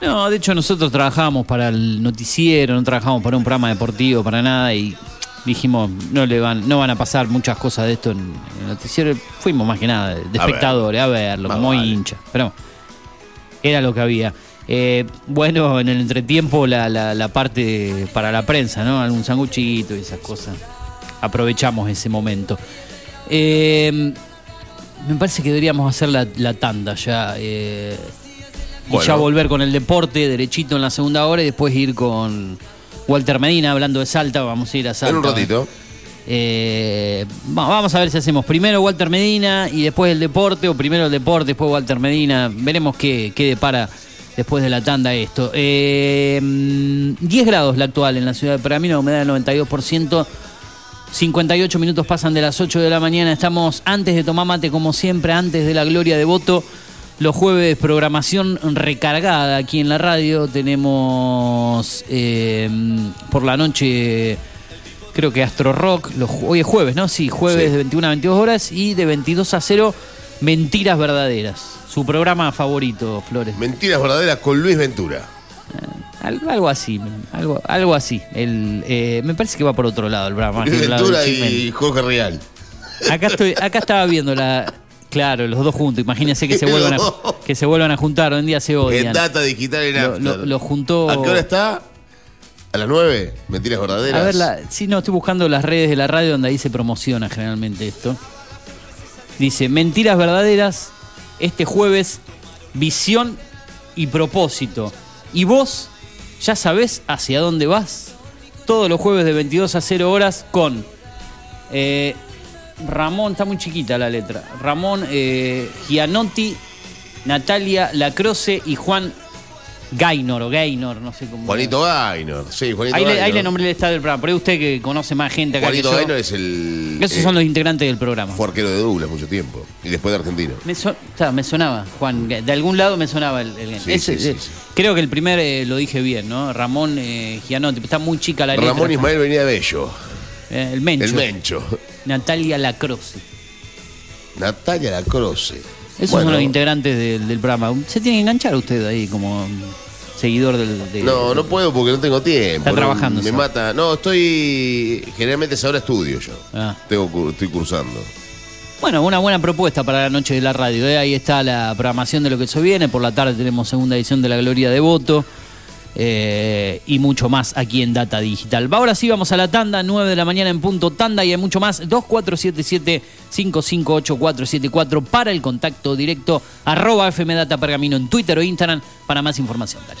No, de hecho nosotros trabajábamos para el noticiero, no trabajamos para un programa deportivo, para nada y dijimos, no le van no van a pasar muchas cosas de esto en, en el noticiero. Fuimos más que nada de, ver. espectadores a verlo, como vale. hincha. Pero era lo que había. Eh, bueno, en el entretiempo la, la, la parte para la prensa, ¿no? Algún sanguchito y esas cosas. Aprovechamos ese momento. Eh, me parece que deberíamos hacer la, la tanda ya. eh, y ya volver con el deporte, derechito en la segunda hora y después ir con Walter Medina hablando de Salta. Vamos a ir a Salta. En un ratito. Eh, va- vamos a ver si hacemos primero Walter Medina y después el deporte, o primero el deporte, después Walter Medina. Veremos qué, qué depara después de la tanda esto. Eh, mm, 10 grados la actual en la ciudad de Pergamino, humedad del 92%. 58 minutos pasan de las 8 de la mañana. Estamos antes de tomar mate, como siempre, antes de la gloria de voto. Los jueves, programación recargada aquí en la radio. Tenemos eh, por la noche, creo que Astro Rock. Los, hoy es jueves, ¿no? Sí, jueves Sí. de 21 a 22 horas y de 22 a 0, Mentiras Verdaderas. Su programa favorito, Flores. Mentiras verdaderas con Luis Ventura. Algo, algo así, algo, algo así. El, eh, me parece que va por otro lado el del Ventura y Jorge Real. Acá estoy, acá estaba viendo la. Claro, los dos juntos. Imagínense que se vuelvan a, que se vuelvan a juntar. Hoy en día se En odian. Data Digital en lo- lo juntó- ¿A qué hora está? ¿A las 9? Mentiras verdaderas. A ver, la, sí, no, estoy buscando las redes de la radio donde ahí se promociona generalmente esto. Dice, mentiras verdaderas, este jueves, visión y propósito. Y vos ya sabés hacia dónde vas. Todos los jueves de 22 a 0 horas con eh, Ramón, está muy chiquita la letra. Ramón eh, Gianotti, Natalia Lacroce y Juan Gainor o Gainor, no sé cómo. Juanito Gainor. Sí, Juanito Ahí le, ahí le nombré el estado del programa. Pero es usted que conoce más gente acá Juanito que yo. Gainor es el. Esos eh, son los integrantes del programa. Fue arquero de Douglas mucho tiempo. Y después de Argentino. Me, so- o sea, me sonaba, Juan. De algún lado me sonaba el. el- Sí, ese- sí, sí, eh. Creo que el primer eh, lo dije bien, ¿no? Ramón eh, Gianotti. Está muy chica la letra. Ramón Ismael venía de Bello. Eh, el Mencho. El Mencho. Natalia Lacroce. Natalia Lacroce. Esos Bueno, son los integrantes del, del programa. Se tiene que enganchar usted ahí como seguidor del. de- No, no puedo porque no tengo tiempo. Está no, trabajando, Me mata. No, estoy. Generalmente es ahora estudio yo. Ah. Tengo, estoy cursando. Bueno, una buena propuesta para la noche de la radio. ¿eh? Ahí está la programación de lo que se viene. Por la tarde tenemos segunda edición de La Gloria de Voto. eh, y mucho más aquí en Data Digital. Ahora sí vamos a la tanda, 9 de la mañana en punto tanda y hay mucho más. 2477-558474 para el contacto directo. Arroba FM Data Pergamino en Twitter o Instagram para más información. Dale.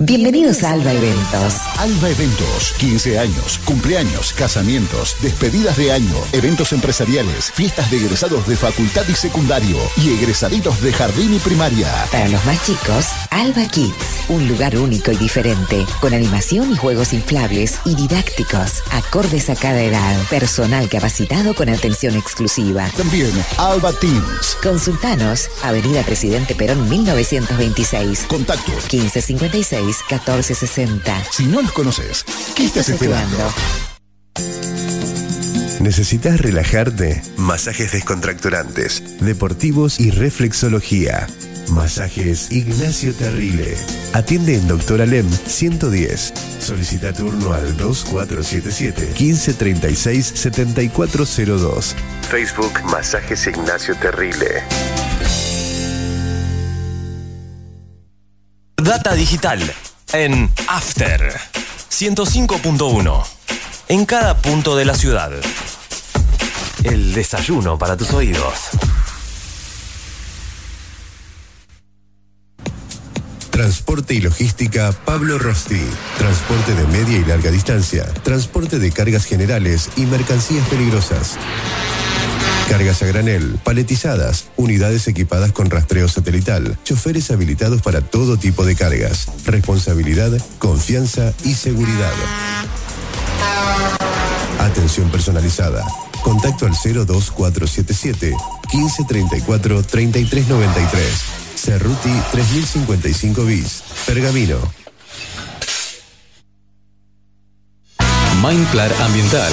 Bienvenidos a Alba Eventos. Alba Eventos, 15 años, cumpleaños, casamientos, despedidas de año, eventos empresariales, fiestas de egresados de facultad y secundario y egresaditos de jardín y primaria. Para los más chicos, Alba Kids, un lugar único y diferente, con animación y juegos inflables y didácticos, acordes a cada edad, personal capacitado con atención exclusiva. También Alba Teams. Consultanos, Avenida Presidente Perón 1926. Contacto 1556 1460. Si no los conoces, ¿qué estás esperando? ¿Necesitas relajarte? Masajes descontracturantes, deportivos y reflexología. Masajes Ignacio Terrile. Atiende en Doctor Alem 110. Solicita turno al 2477 1536 7402. Facebook Masajes Ignacio Terrile. Data Digital en After 105.1 en cada punto de la ciudad. El desayuno para tus oídos. Transporte y logística Pablo Rosti. Transporte de media y larga distancia. Transporte de cargas generales y mercancías peligrosas. Cargas a granel, paletizadas, unidades equipadas con rastreo satelital, choferes habilitados para todo tipo de cargas. Responsabilidad, confianza y seguridad. Atención personalizada. Contacto al 02477 1534 3393. Cerruti 3055 bis. Pergamino. Mindplar Ambiental.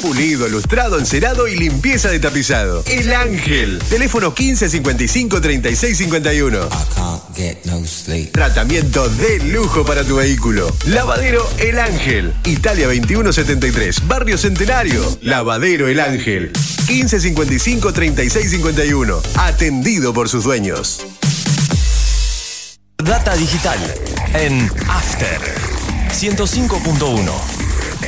Pulido, lustrado, encerado y limpieza de tapizado. El Ángel. Teléfono 15 55 36 51. Tratamiento de lujo para tu vehículo. Lavadero El Ángel. Italia 2173. Barrio Centenario. Lavadero El Ángel. 15 55 36 51. Atendido por sus dueños. Data digital en After 105.1.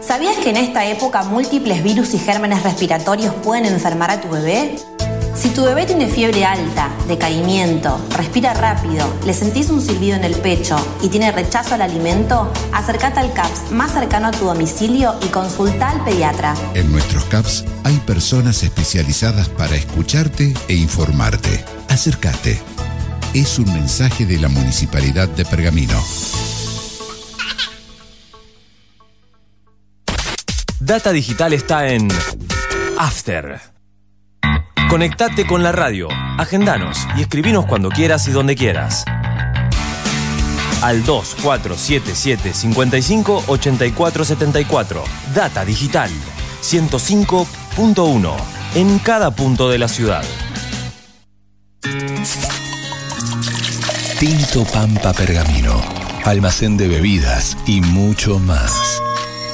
¿Sabías que en esta época múltiples virus y gérmenes respiratorios pueden enfermar a tu bebé? Si tu bebé tiene fiebre alta, decaimiento, respira rápido, le sentís un silbido en el pecho y tiene rechazo al alimento, acércate al CAPS más cercano a tu domicilio y consulta al pediatra. En nuestros CAPS hay personas especializadas para escucharte e informarte. Acércate. Es un mensaje de la Municipalidad de Pergamino. Data Digital está en After. Conectate con la radio, agendanos y escribinos cuando quieras y donde quieras. Al 2477 55 84 74. Data Digital 105.1. En cada punto de la ciudad. Tinto Pampa Pergamino, almacén de bebidas y mucho más.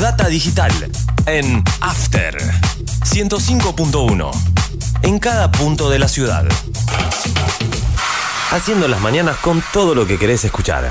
Data digital en After 105.1. En cada punto de la ciudad. Haciendo las mañanas con todo lo que querés escuchar.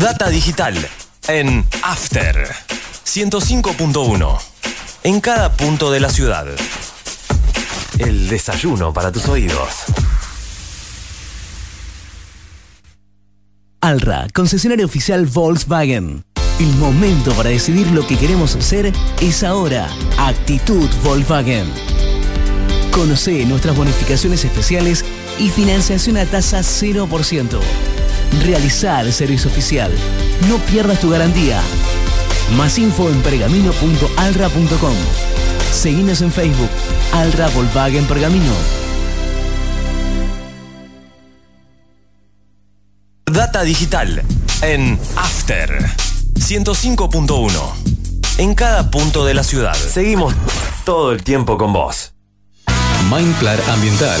Data Digital en After 105.1. En cada punto de la ciudad. El desayuno para tus oídos. Alra, concesionario oficial Volkswagen. El momento para decidir lo que queremos hacer es ahora. Actitud Volkswagen. Conoce nuestras bonificaciones especiales y financiación a tasa 0%. Realizar el servicio oficial. No pierdas tu garantía. Más info en pergamino.alra.com. Seguinos en Facebook. Alra Volkswagen Pergamino. Data Digital en After 105.1. En cada punto de la ciudad. Seguimos todo el tiempo con vos. Mindplar Ambiental.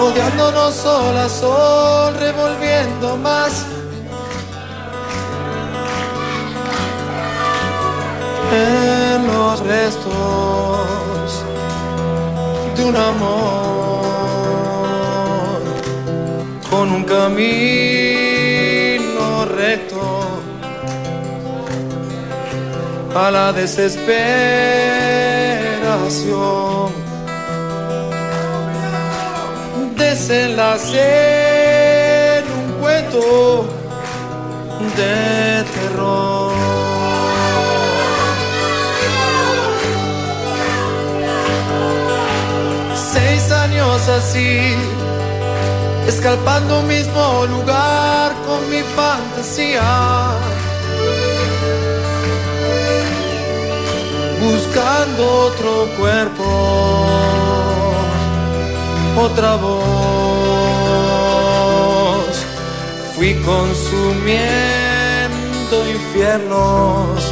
odiándonos sol a sol, revolviendo más. En los restos de un amor con un camino recto a la desesperación. Desenlace en un cuento de terror. Seis años así, escalpando mismo lugar con mi fantasía. buscando otro cuerpo, otra voz. Fui consumiendo infiernos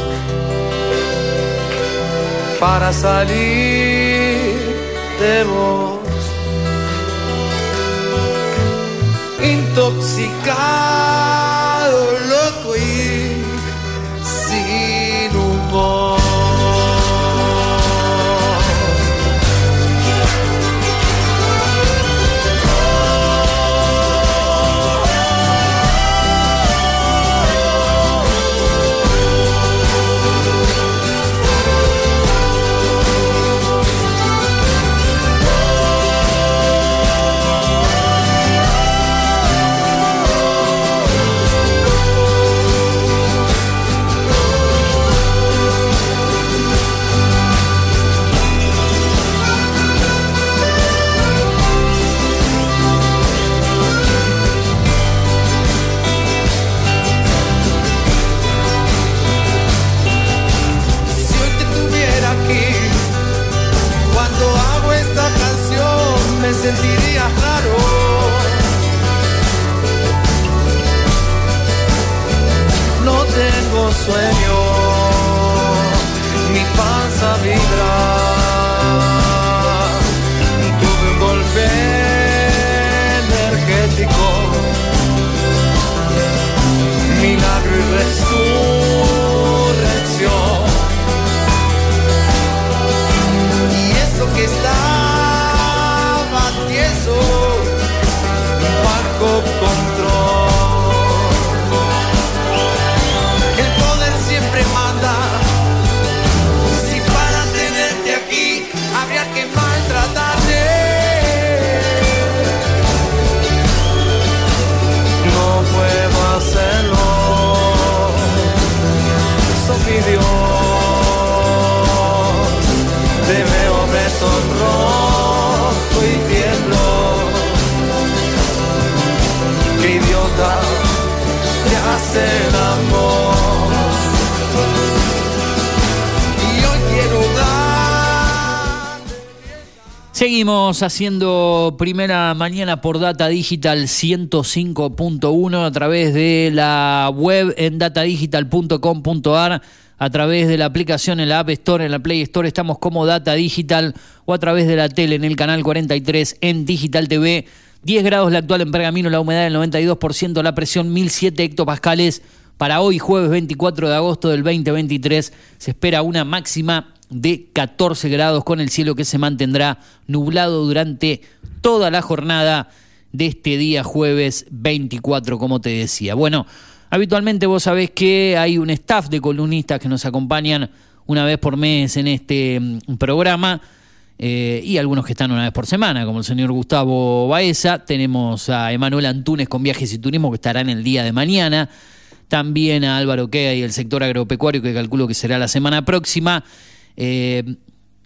para salir de vos. intoxicado, resurrección. Y eso que estaba tieso, bajo control. Seguimos haciendo primera mañana por Data Digital 105.1 a través de la web en datadigital.com.ar, a través de la aplicación en la App Store, en la Play Store estamos como Data Digital o a través de la tele en el canal 43 en Digital TV. 10 grados la actual en Pergamino, la humedad del 92%, la presión 1007 hectopascales. Para hoy, jueves 24 de agosto del 2023, se espera una máxima de 14 grados con el cielo que se mantendrá nublado durante toda la jornada de este día jueves 24, como te decía. Bueno, habitualmente vos sabés que hay un staff de columnistas que nos acompañan una vez por mes en este mm, programa. Eh, y algunos que están una vez por semana, como el señor Gustavo Baeza. Tenemos a Emanuel Antunes con Viajes y Turismo, que estará en el día de mañana. También a Álvaro Quea y el sector agropecuario, que calculo que será la semana próxima. Eh,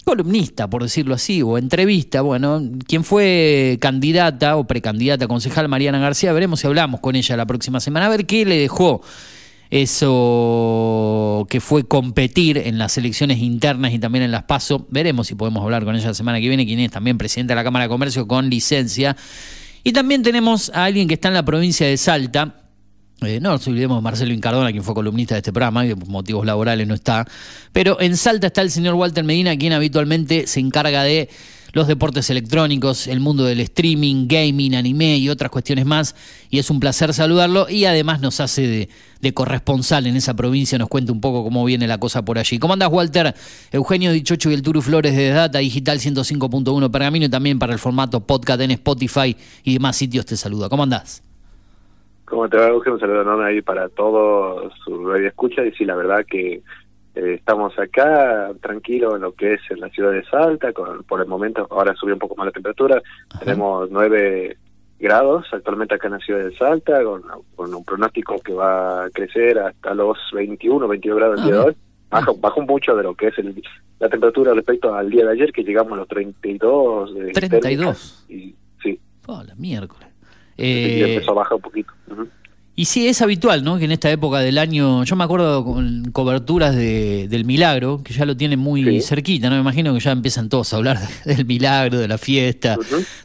columnista, por decirlo así, o entrevista, bueno, quien fue candidata o precandidata concejal Mariana García, veremos si hablamos con ella la próxima semana, a ver qué le dejó eso que fue competir en las elecciones internas y también en las PASO. Veremos si podemos hablar con ella la semana que viene, quien es también presidente de la Cámara de Comercio con licencia. Y también tenemos a alguien que está en la provincia de Salta, eh, no nos olvidemos de Marcelo Incardona, quien fue columnista de este programa y por motivos laborales no está. Pero en Salta está el señor Walter Medina, quien habitualmente se encarga de los deportes electrónicos, el mundo del streaming, gaming, anime y otras cuestiones más. Y es un placer saludarlo y además nos hace de, de corresponsal en esa provincia, nos cuenta un poco cómo viene la cosa por allí. ¿Cómo andás, Walter? Eugenio Dichocho y el Turu Flores de Data Digital 105.1 Pergamino y también para el formato podcast en Spotify y demás sitios te saluda. ¿Cómo andás? ¿Cómo te va, Eugenio? Un saludo enorme ahí para todos su radio escucha. Y sí, la verdad que eh, estamos acá tranquilos en lo que es en la ciudad de Salta. Con, por el momento, ahora subió un poco más la temperatura. Tenemos 9 grados actualmente acá en la ciudad de Salta, con, con un pronóstico que va a crecer hasta los 21, 22 grados el día de hoy. Bajó, bajó mucho de lo que es el, la temperatura respecto al día de ayer, que llegamos a los 32. De 32. Y, sí. Oh, la miércoles. y Eh, empezó a bajar un poquito. Ujú. Y sí, es habitual, ¿no? Que en esta época del año, yo me acuerdo con coberturas de, del milagro, que ya lo tienen muy cerquita, ¿no? Me imagino que ya empiezan todos a hablar del milagro, de la fiesta,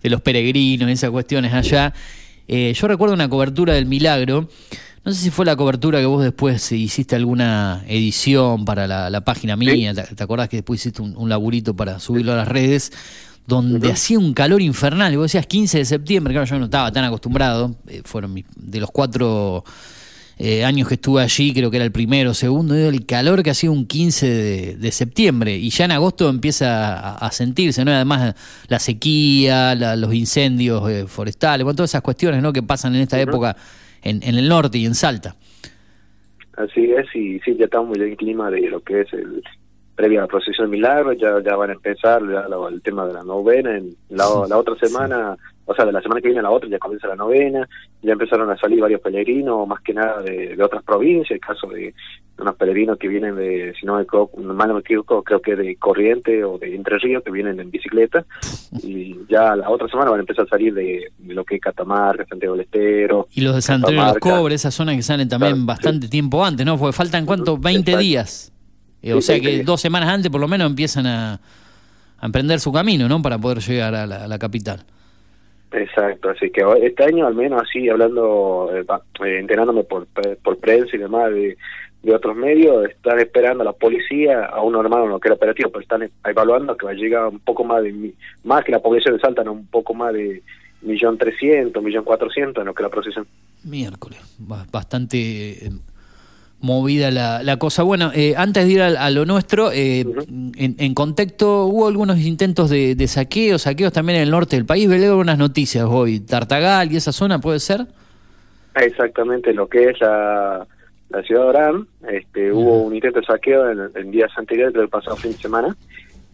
de los peregrinos, esas cuestiones allá. Eh, yo recuerdo una cobertura del milagro, no sé si fue la cobertura que vos después hiciste alguna edición para la, la página mía, ¿te, te acordás que después hiciste un, un laburito para subirlo a las redes? Donde hacía un calor infernal. Y vos decías 15 de septiembre, claro, yo no estaba tan acostumbrado. eh, fueron mis- de los cuatro eh, años que estuve allí, creo que era el primero o segundo, el calor que hacía un 15 de, de septiembre. Y ya en agosto empieza a, a sentirse, ¿no? Además, la sequía, la- los incendios eh, forestales, bueno, todas esas cuestiones, ¿no? Que pasan en esta época en, en el norte y en Salta. Así es, y sí, ya estamos en clima de lo que es el previa a la procesión de milagros, ya, ya van a empezar ya lo- el tema de la novena, en la, la otra semana, o sea, de la semana que viene a la otra ya comienza la novena, ya empezaron a salir varios peregrinos, más que nada de, de otras provincias, el caso de unos peregrinos que vienen de, si no me equivoco, mal no me equivoco, creo que de Corriente o de Entre Ríos, que vienen en bicicleta, y ya la otra semana van a empezar a salir de, de lo que es Catamarca, Santiago del Estero, Y los de San Antonio de los. Cobres, esa zona que salen también bastante tiempo antes, ¿no? Porque faltan, ¿cuánto? 20 Exacto. días. Eh, Sí, o sea 20 que dos semanas antes por lo menos empiezan a, a emprender su camino, ¿no? Para poder llegar a la, a la capital. Exacto, así que este año al menos así hablando, eh, eh, enterándome por, pre- por prensa y demás de, de otros medios, están esperando a la policía, a un armado en lo que era operativo, pero están evaluando que va a llegar un poco más de, más que la población de Salta, ¿no? un poco más de millón trescientos, millón cuatrocientos en lo que la procesión. Miércoles. Ba- Bastante eh, movida la, la cosa. Bueno, eh, antes de ir al- a, lo nuestro, eh, en, en contexto, hubo algunos intentos de, de saqueo, saqueos también en el norte del país. Veo algunas noticias hoy. Tartagal y esa zona, ¿puede ser? Exactamente lo que es la, la ciudad de Orán, este, hubo un intento de saqueo en, en días anteriores del pasado fin de semana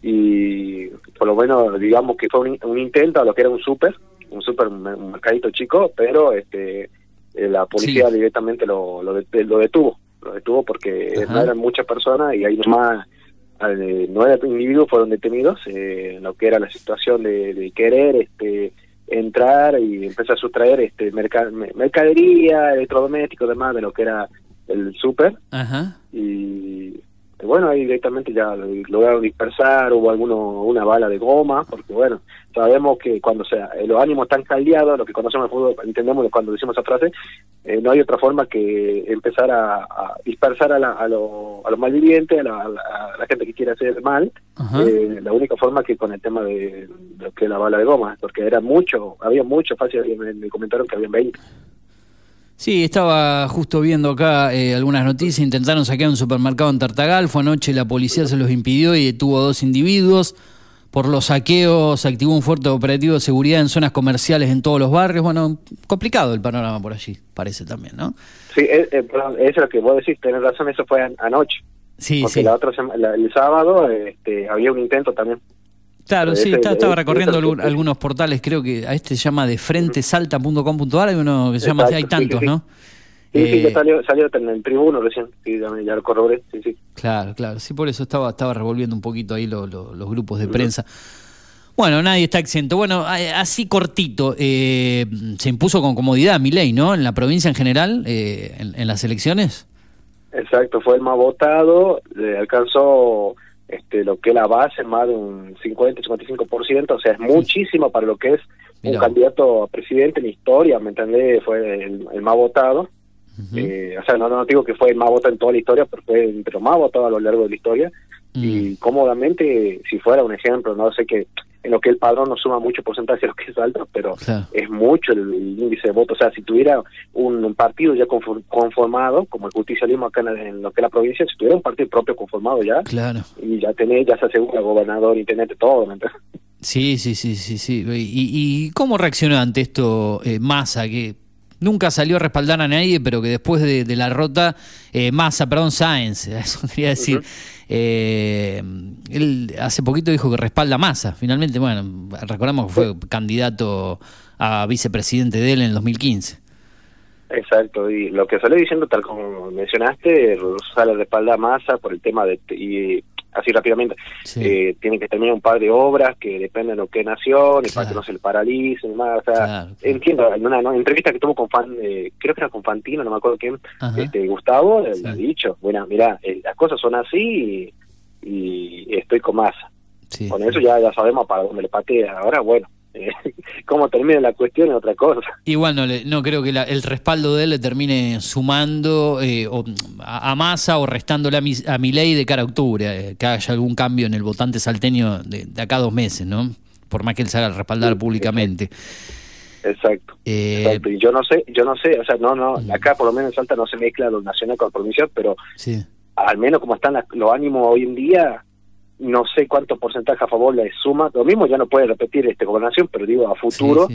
y por lo menos digamos que fue un, un intento a lo que era un súper, un súper mercadito chico, pero este eh, la policía directamente lo, lo, lo detuvo, lo detuvo porque Ajá. no eran muchas personas y ahí nomás eh, nueve individuos fueron detenidos eh, lo que era la situación de, de querer este entrar y empezar a sustraer este merca- me- mercadería, electrodomésticos, demás de lo que era el súper Ajá. Y bueno ahí directamente ya lo- lograron dispersar hubo alguno una bala de goma porque bueno sabemos que cuando sea los ánimos están caldeados lo que conocemos el fútbol entendemos cuando decimos esa frase eh, no hay otra forma que empezar a, a dispersar a, la, a, lo- a los malvivientes a la, a la- a la gente que quiere hacer mal. Eh, la única forma que con el tema de, de lo que es la bala de goma porque era mucho había mucho fácil me, me comentaron que habían 20 Sí, estaba justo viendo acá eh, algunas noticias. Intentaron saquear un supermercado en Tartagal. Fue anoche, la policía se los impidió y detuvo a dos individuos. Por los saqueos se activó un fuerte operativo de seguridad en zonas comerciales en todos los barrios. Bueno, complicado el panorama por allí, parece también, ¿no? Sí, eh, eh, perdón, eso es lo que vos decís, tenés razón, eso fue an- anoche. Sí, porque sí. la otra la- el sábado este, había un intento también. Claro, sí, está- estaba recorriendo algunos portales, creo que a este se llama de frentesalta.com.ar, hay uno que se llama hay Exacto, sí, tantos, sí, sí. ¿no? Sí, sí, Eh, que salió, salió en el tribuno recién, sí, ya, lo corroboré, sí, sí. Claro, claro. Sí, por eso estaba, estaba revolviendo un poquito ahí lo- lo- los grupos de prensa. Bueno, nadie está exento. Bueno, así cortito, eh, se impuso con comodidad mi ley, ¿no? En la provincia en general, eh, en, en las elecciones. Exacto, fue el más votado, le alcanzó este, lo que es la base, más de un 50-55%, o sea, es muchísimo para lo que es un candidato a presidente en la historia, ¿me entendés? Fue el, el más votado. Eh, o sea, no, no digo que fue el más votado en toda la historia, pero fue entre los más votados a lo largo de la historia. Y cómodamente, si fuera un ejemplo, no sé que en lo que el padrón no suma mucho porcentaje de lo que es alto, pero es mucho el, el índice de voto. O sea, si tuviera un, un partido ya confor- conformado, como el justicialismo acá en, en lo que es la provincia, si tuviera un partido propio conformado ya, Claro. y ya tenés, ya se asegura gobernador, intendente, todo. Sí, sí, sí, sí, sí. ¿Y, y cómo reaccionó ante esto eh, Massa, que nunca salió a respaldar a nadie, pero que después de, de la derrota, eh, Massa, perdón, Sáenz, eso quería decir, eh, él hace poquito dijo que respalda a Massa, finalmente, bueno, recordamos que fue candidato a vicepresidente de él en el 2015. Exacto, y lo que sale diciendo, tal como mencionaste, sale de espalda a masa por el tema de, y así rápidamente, eh, tienen que terminar un par de obras que dependen de es nación y para que no se le paralicen y más, o sea, entiendo, en una, ¿no? entrevista que tuvo con Fan, eh, creo que era con Fantino, no me acuerdo quién, Ajá. este Gustavo, le ha dicho, bueno, mira, eh, las cosas son así y, y estoy con masa. con eso ya, ya sabemos para dónde le patea. Ahora, bueno, eh, cómo termina la cuestión es otra cosa. Igual no, no creo que la- el respaldo de él le termine sumando eh, o, a, a Massa o restándole a, mi, ley de cara a octubre, eh, que haya algún cambio en el votante salteño de, de acá a dos meses, ¿no? por más que él salga a respaldar públicamente. Exacto. Eh, Exacto. Y yo no sé, yo no sé, o sea, no, no, acá por lo menos en Salta no se mezcla lo nacional con lo provincial, pero Sí. al menos como están los ánimos hoy en día, no sé cuánto porcentaje a favor le suma. Lo mismo ya no puede repetir este gobernación, pero digo, a futuro,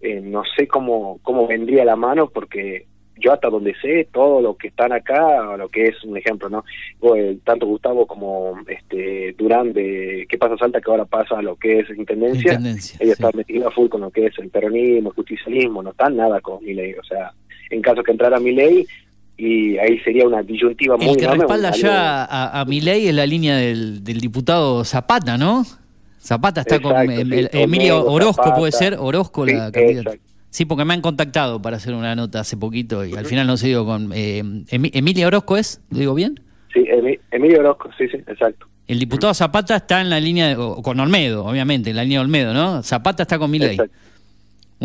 eh, no sé cómo, cómo vendría la mano, porque yo hasta donde sé, todo lo que están acá, lo que es un ejemplo, ¿no? O, tanto Gustavo como este Durán de ¿Qué pasa Salta? que ahora pasa a lo que es Intendencia, Intendencia, ella está metida a full con lo que es el peronismo, el justicialismo, no están nada con mi ley, o sea, en caso que entrara mi ley, y ahí sería una disyuntiva muy El que respalda ya a, a Milei es la línea del, del diputado Zapata, ¿no? Zapata está con Exacto, em- sí, el- Emilio Orozco, Zapata. puede ser, Orozco Sí, la candidata. exacto. Sí, porque me han contactado para hacer una nota hace poquito y al final no se dio con... eh, Emi- Emilia Orozco es, ¿lo digo bien? Sí, Emi- Emilio Orozco, sí, sí, exacto. El diputado Zapata está en la línea, de- con Olmedo, obviamente, en la línea de Olmedo, ¿no? Zapata está con Milei. Exacto.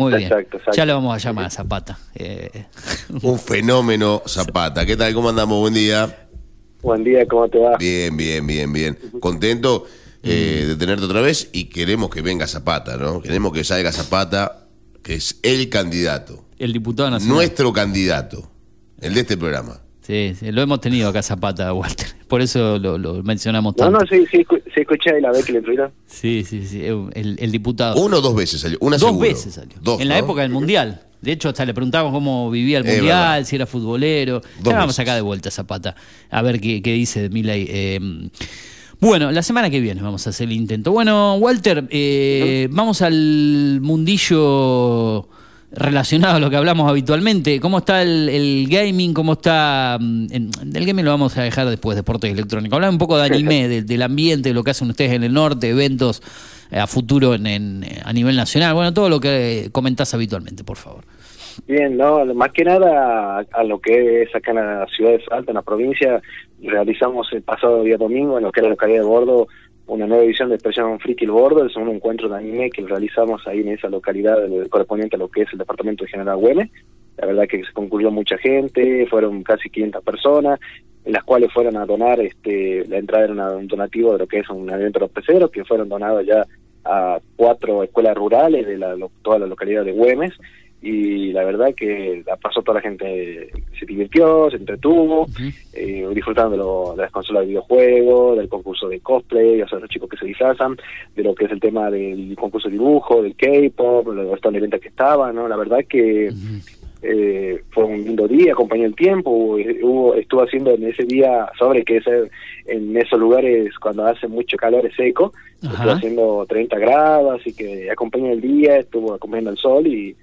Muy bien. Exacto, exacto. Ya lo vamos a llamar a Zapata. Eh, Un fenómeno Zapata. ¿Qué tal? ¿Cómo andamos? Buen día. Buen día, ¿cómo te va? Bien, bien, bien, bien. Contento eh, de tenerte otra vez y queremos que venga Zapata, ¿no? Queremos que salga Zapata, que es el candidato. el diputado nacional. Nuestro candidato. El de este programa. Sí, sí, lo hemos tenido acá Zapata, Walter. Por eso lo, lo mencionamos No, tanto. no, sí, sí, escu- sí escuché ahí la vez que le entrevistaron. Sí, sí, sí. El, el diputado. Uno o dos veces salió. Una Dos seguro. veces salió. Dos, en la ¿no? época del Mundial. De hecho, hasta le preguntamos cómo vivía el Mundial, si era futbolero. Dos Ya vamos acá de vuelta Zapata. A ver qué, qué dice de Milei. Eh, bueno, la semana que viene vamos a hacer el intento. Bueno, Walter, eh, vamos al mundillo relacionado a lo que hablamos habitualmente. ¿Cómo está el, el gaming? ¿Cómo está...? mm, en- del gaming lo vamos a dejar después, deportes electrónicos. Hablar un poco de anime, del, del ambiente, de lo que hacen ustedes en el norte, eventos eh, a futuro en, en- a nivel nacional. Bueno, todo lo que eh, comentás habitualmente, por favor. Bien, no, más que nada a, a lo que es acá en la ciudad de Salta, en la provincia, realizamos el pasado día domingo en lo que era la localidad de Bordo una nueva edición de Expresión Friki el Bordo, es un encuentro de anime que realizamos ahí en esa localidad correspondiente a lo que es el departamento de General Güemes. La verdad que se concluyó mucha gente, fueron casi 500 personas, las cuales fueron a donar, este, la entrada era un donativo de lo que es un evento de los peceros, que fueron donados ya a cuatro escuelas rurales de la, lo- toda la localidad de Güemes, y la verdad que la pasó toda la gente, se divirtió, se entretuvo, eh, disfrutando de, lo- de las consolas de videojuegos, del concurso de cosplay, o sea, los chicos que se disfrazan, de lo que es el tema del concurso de dibujo, del K-pop, de los stand eventos que estaban, ¿no? La verdad que eh, fue un lindo día, acompañó el tiempo, hubo, estuvo haciendo en ese día, sobre que es en esos lugares cuando hace mucho calor es seco, estuvo haciendo 30 grados, así que acompañó el día, estuvo acompañando el sol y,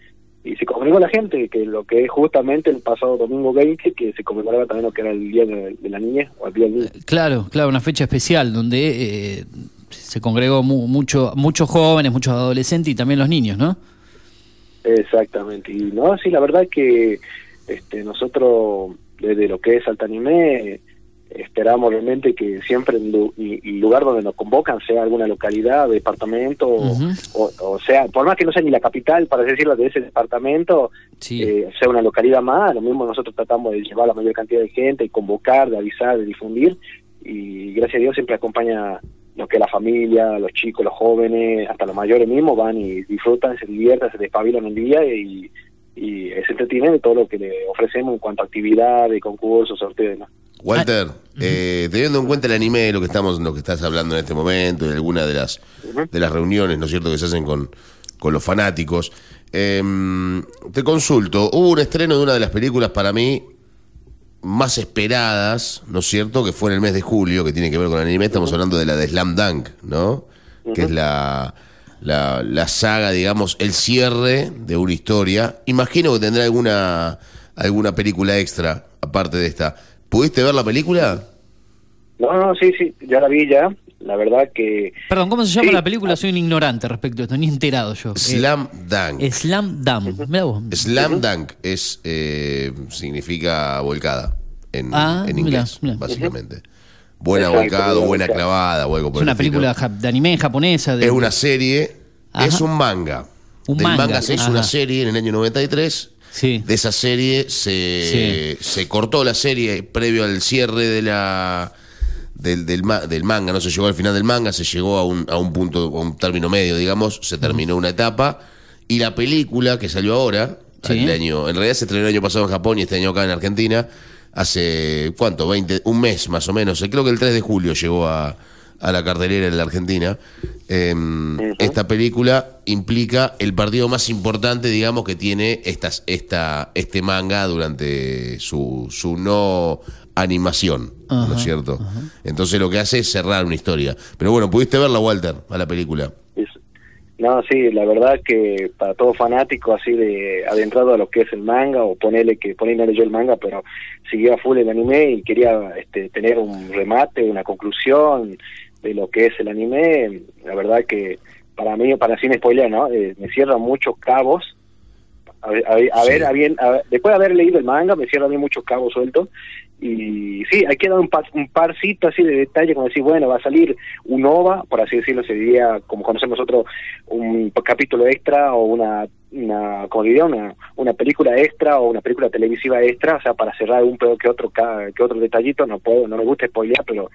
y se conmemoró la gente, que lo que es justamente el pasado domingo 20, que se conmemoraba también lo que era el día de, de la niña, o el día del niño. Claro, claro, una fecha especial donde eh, se congregó mu- mucho, muchos jóvenes, muchos adolescentes y también los niños, ¿no? Exactamente. Y no, sí, la verdad que este, nosotros, desde lo que es Altanimé, esperamos realmente que siempre el, lugar donde nos convocan sea alguna localidad, departamento, o, o sea, por más que no sea ni la capital, para decirlo, de ese departamento, eh, sea una localidad más, lo mismo nosotros tratamos de llevar la mayor cantidad de gente, y convocar, de avisar, de difundir, y gracias a Dios siempre acompaña lo que la familia, los chicos, los jóvenes, hasta los mayores mismos van y disfrutan, se divierten, se despabilan el día y, y se entretienen de todo lo que le ofrecemos en cuanto a actividades, concursos, sorteos y demás. Walter, eh, teniendo en cuenta el anime, lo que estamos, lo que estás hablando en este momento, y alguna de las de las reuniones, ¿no es cierto?, que se hacen con, con los fanáticos. eh, te consulto, hubo un estreno de una de las películas para mí más esperadas, ¿no es cierto?, que fue en el mes de julio, que tiene que ver con el anime. Estamos hablando de la de Slam Dunk, ¿no? Que es la, la, la saga, digamos, el cierre de una historia. Imagino que tendrá alguna, alguna película extra, aparte de esta. ¿Pudiste ver la película? No, no, sí, sí, ya la vi ya, la verdad que... Perdón, ¿cómo se llama Sí. la película? Soy un ignorante respecto a esto, ni enterado yo. Eh, Slam Dunk. Slam Dunk. Mirá vos. Slam Dunk es, eh, significa volcada en, Ah, en inglés, mirá. básicamente. Buena Exacto, volcada, buena clavada o algo por Es una el película ja- de anime japonesa. De... Es una serie, Ajá. es un manga. Un Del manga, manga, se hizo ajá. una serie en el año 93. De esa serie se, se cortó la serie previo al cierre de la del, del, del manga, no se llegó al final del manga, se llegó a un, a un punto, a un término medio, digamos, se terminó una etapa. Y la película que salió ahora, Sí. el año, en realidad se estrenó el año pasado en Japón y este año acá en Argentina, hace, ¿cuánto? 20, un mes más o menos. Creo que el 3 de julio llegó a, a la cartelera en la Argentina. Eh, Esta película implica el partido más importante, digamos, que tiene estas, esta, este manga durante su, su no animación, ¿no es cierto? Entonces lo que hace es cerrar una historia. Pero bueno, ¿pudiste verla, Walter, a la película? No, sí, la verdad que para todo fanático así de adentrado a lo que es el manga o ponerle que ponerle no leyó el manga, pero siguió a full el anime y quería este, tener un remate, una conclusión de lo que es el anime, la verdad que para mí, para sin spoiler, ¿no? Eh, me cierra muchos cabos. A a a ver, a bien- a ver, después de haber leído el manga, me cierra bien muchos cabos sueltos. Y sí, hay que dar un, par, un parcito así de detalle, como decir, bueno, va a salir un OVA, por así decirlo, sería como conocemos nosotros, un capítulo extra o una, una como diría, una, una película extra o una película televisiva extra, o sea, para cerrar un pedo que otro, que otro detallito, no puedo, no me gusta spoilear, pero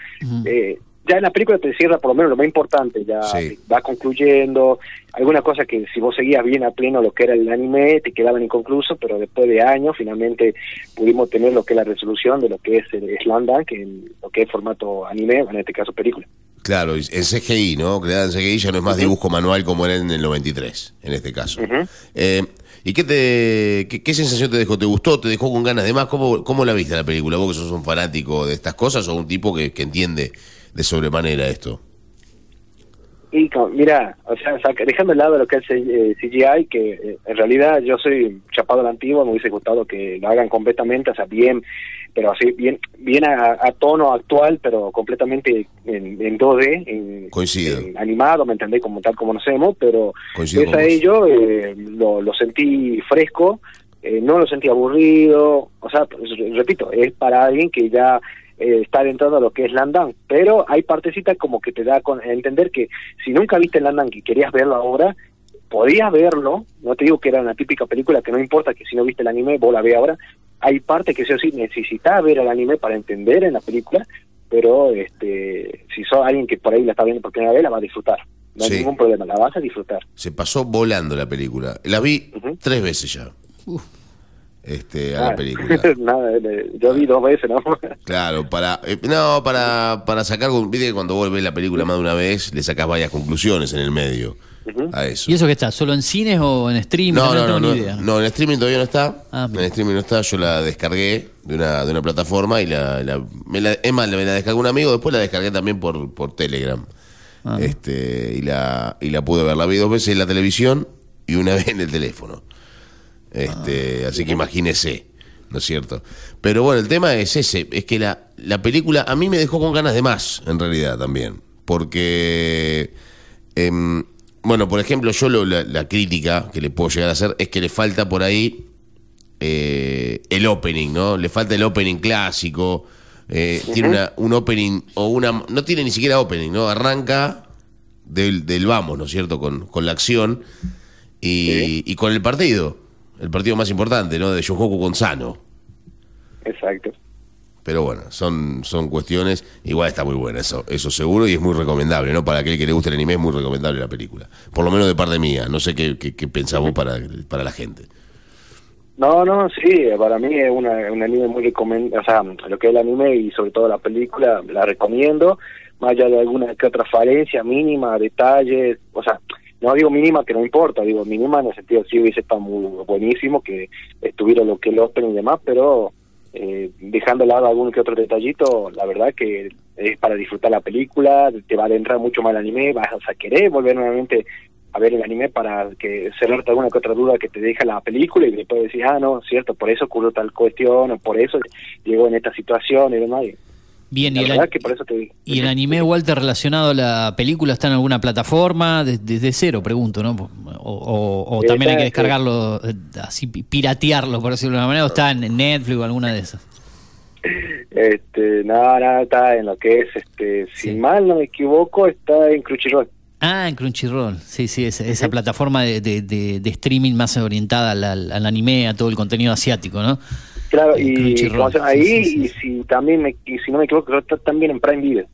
eh, ya en la película te cierra por lo menos lo más importante, ya va concluyendo, alguna cosa que si vos seguías bien a pleno lo que era el anime, te quedaban inconclusos, pero después de años finalmente pudimos tener lo que es la resolución de lo que es el Slam Dunk, en lo que es formato anime, en este caso película. Claro, en CGI, ¿no? Creada en CGI ya no es más dibujo manual como era en el 93, en este caso. Eh, ¿Y qué, te, qué, qué sensación te dejó? ¿Te gustó? ¿Te dejó con ganas de más? ¿Cómo, cómo la viste la película? ¿Vos que sos un fanático de estas cosas o un tipo que, que entiende de sobremanera esto? Y mira, o sea, dejando de lado lo que es eh, CGI, que eh, en realidad yo soy chapado a la antigua, me hubiese gustado que lo hagan completamente, o sea, bien, pero así, bien bien a, a tono actual, pero completamente en, en 2D, en, Coincido. en animado, ¿me entendés? Como tal como conocemos, pero Coincido pese con a ello eh, lo, lo sentí fresco, eh, no lo sentí aburrido, o sea, pues, repito, es para alguien que ya eh, está adentrado a lo que es Landan, pero hay partecitas como que te da con, a entender que si nunca viste Landan y querías verlo ahora, podías verlo, no te digo que era una típica película que no importa que si no viste el anime, vos la ve ahora, hay partes que sí o sí necesitas ver el anime para entender en la película, pero este si sos alguien que por ahí la está viendo por primera vez, la va a disfrutar, no hay Sí. ningún problema, la vas a disfrutar. Se pasó volando la película. La vi tres veces ya. Este, a la Ah, película. nada, eh, yo vi dos veces, ¿no? Claro, para eh, no, para, para sacar, viste que cuando vos ves la película más de una vez, le sacás varias conclusiones en el medio a eso. ¿Y eso qué está? ¿Solo en cines o en streaming? No, no, tengo no, ni no, idea. no, en streaming todavía no está. Ah, en streaming no está, yo la descargué de una, de una plataforma y la, la- me la, es más, me la descargó un amigo, después la descargué también por, por Telegram. Ah. Este, y la, y la pude ver. La vi dos veces en la televisión y una vez en el teléfono. Este, así que imagínese, ¿no es cierto? Pero bueno, el tema es ese, es que la, la película a mí me dejó con ganas de más, en realidad también. Porque, em, bueno, por ejemplo, yo lo- la, la crítica que le puedo llegar a hacer es que le falta por ahí eh, el opening, ¿no? Le falta el opening clásico. eh, Tiene una, un opening, o una. No tiene ni siquiera opening, ¿no? Arranca del, del vamos, ¿no es cierto? Con, con la acción y, y con el partido. El partido más importante, ¿no? De Yohoku con Sano. Exacto. Pero bueno, son, son cuestiones. Igual está muy buena, eso, eso seguro, y es muy recomendable, ¿no? Para aquel que le guste el anime, es muy recomendable la película. Por lo menos de parte mía. No sé qué, qué, qué pensás vos para, para la gente. No, no, sí, para mí es una, un anime muy recomendable, o sea, lo que es el anime y sobre todo la película, la recomiendo, más allá de alguna que otra falencia mínima, detalles, o sea, no digo mínima que no importa, digo mínima en el sentido sí hubiese estado muy buenísimo que estuviera lo que el opening y demás, pero eh, dejando de lado algún que otro detallito, la verdad que es para disfrutar la película, te va a adentrar mucho más el anime, vas a querer volver nuevamente a ver el anime para que cerrarte alguna que otra duda que te deja la película y después decir, ah, no, cierto, por eso ocurrió tal cuestión, o por eso llegó en esta situación y demás. Bien, la y el, verdad an- que por eso te digo. y el anime, Walter, relacionado a la película, ¿está en alguna plataforma? Desde, desde cero, pregunto, ¿no? O, o- o también hay que descargarlo, eh, así pi- piratearlo, por decirlo de alguna manera, o está en Netflix o alguna de esas. Este, nada, nada, está en lo que es, este, si mal no me equivoco, está en Crunchyroll. Ah, en Crunchyroll, sí, sí, esa, esa plataforma de, de- de- de streaming más orientada al anime, a todo el contenido asiático, ¿no? Claro, y como sí, ahí, sí, sí. y si también me, y si no me equivoco, creo que está también en Prime Video.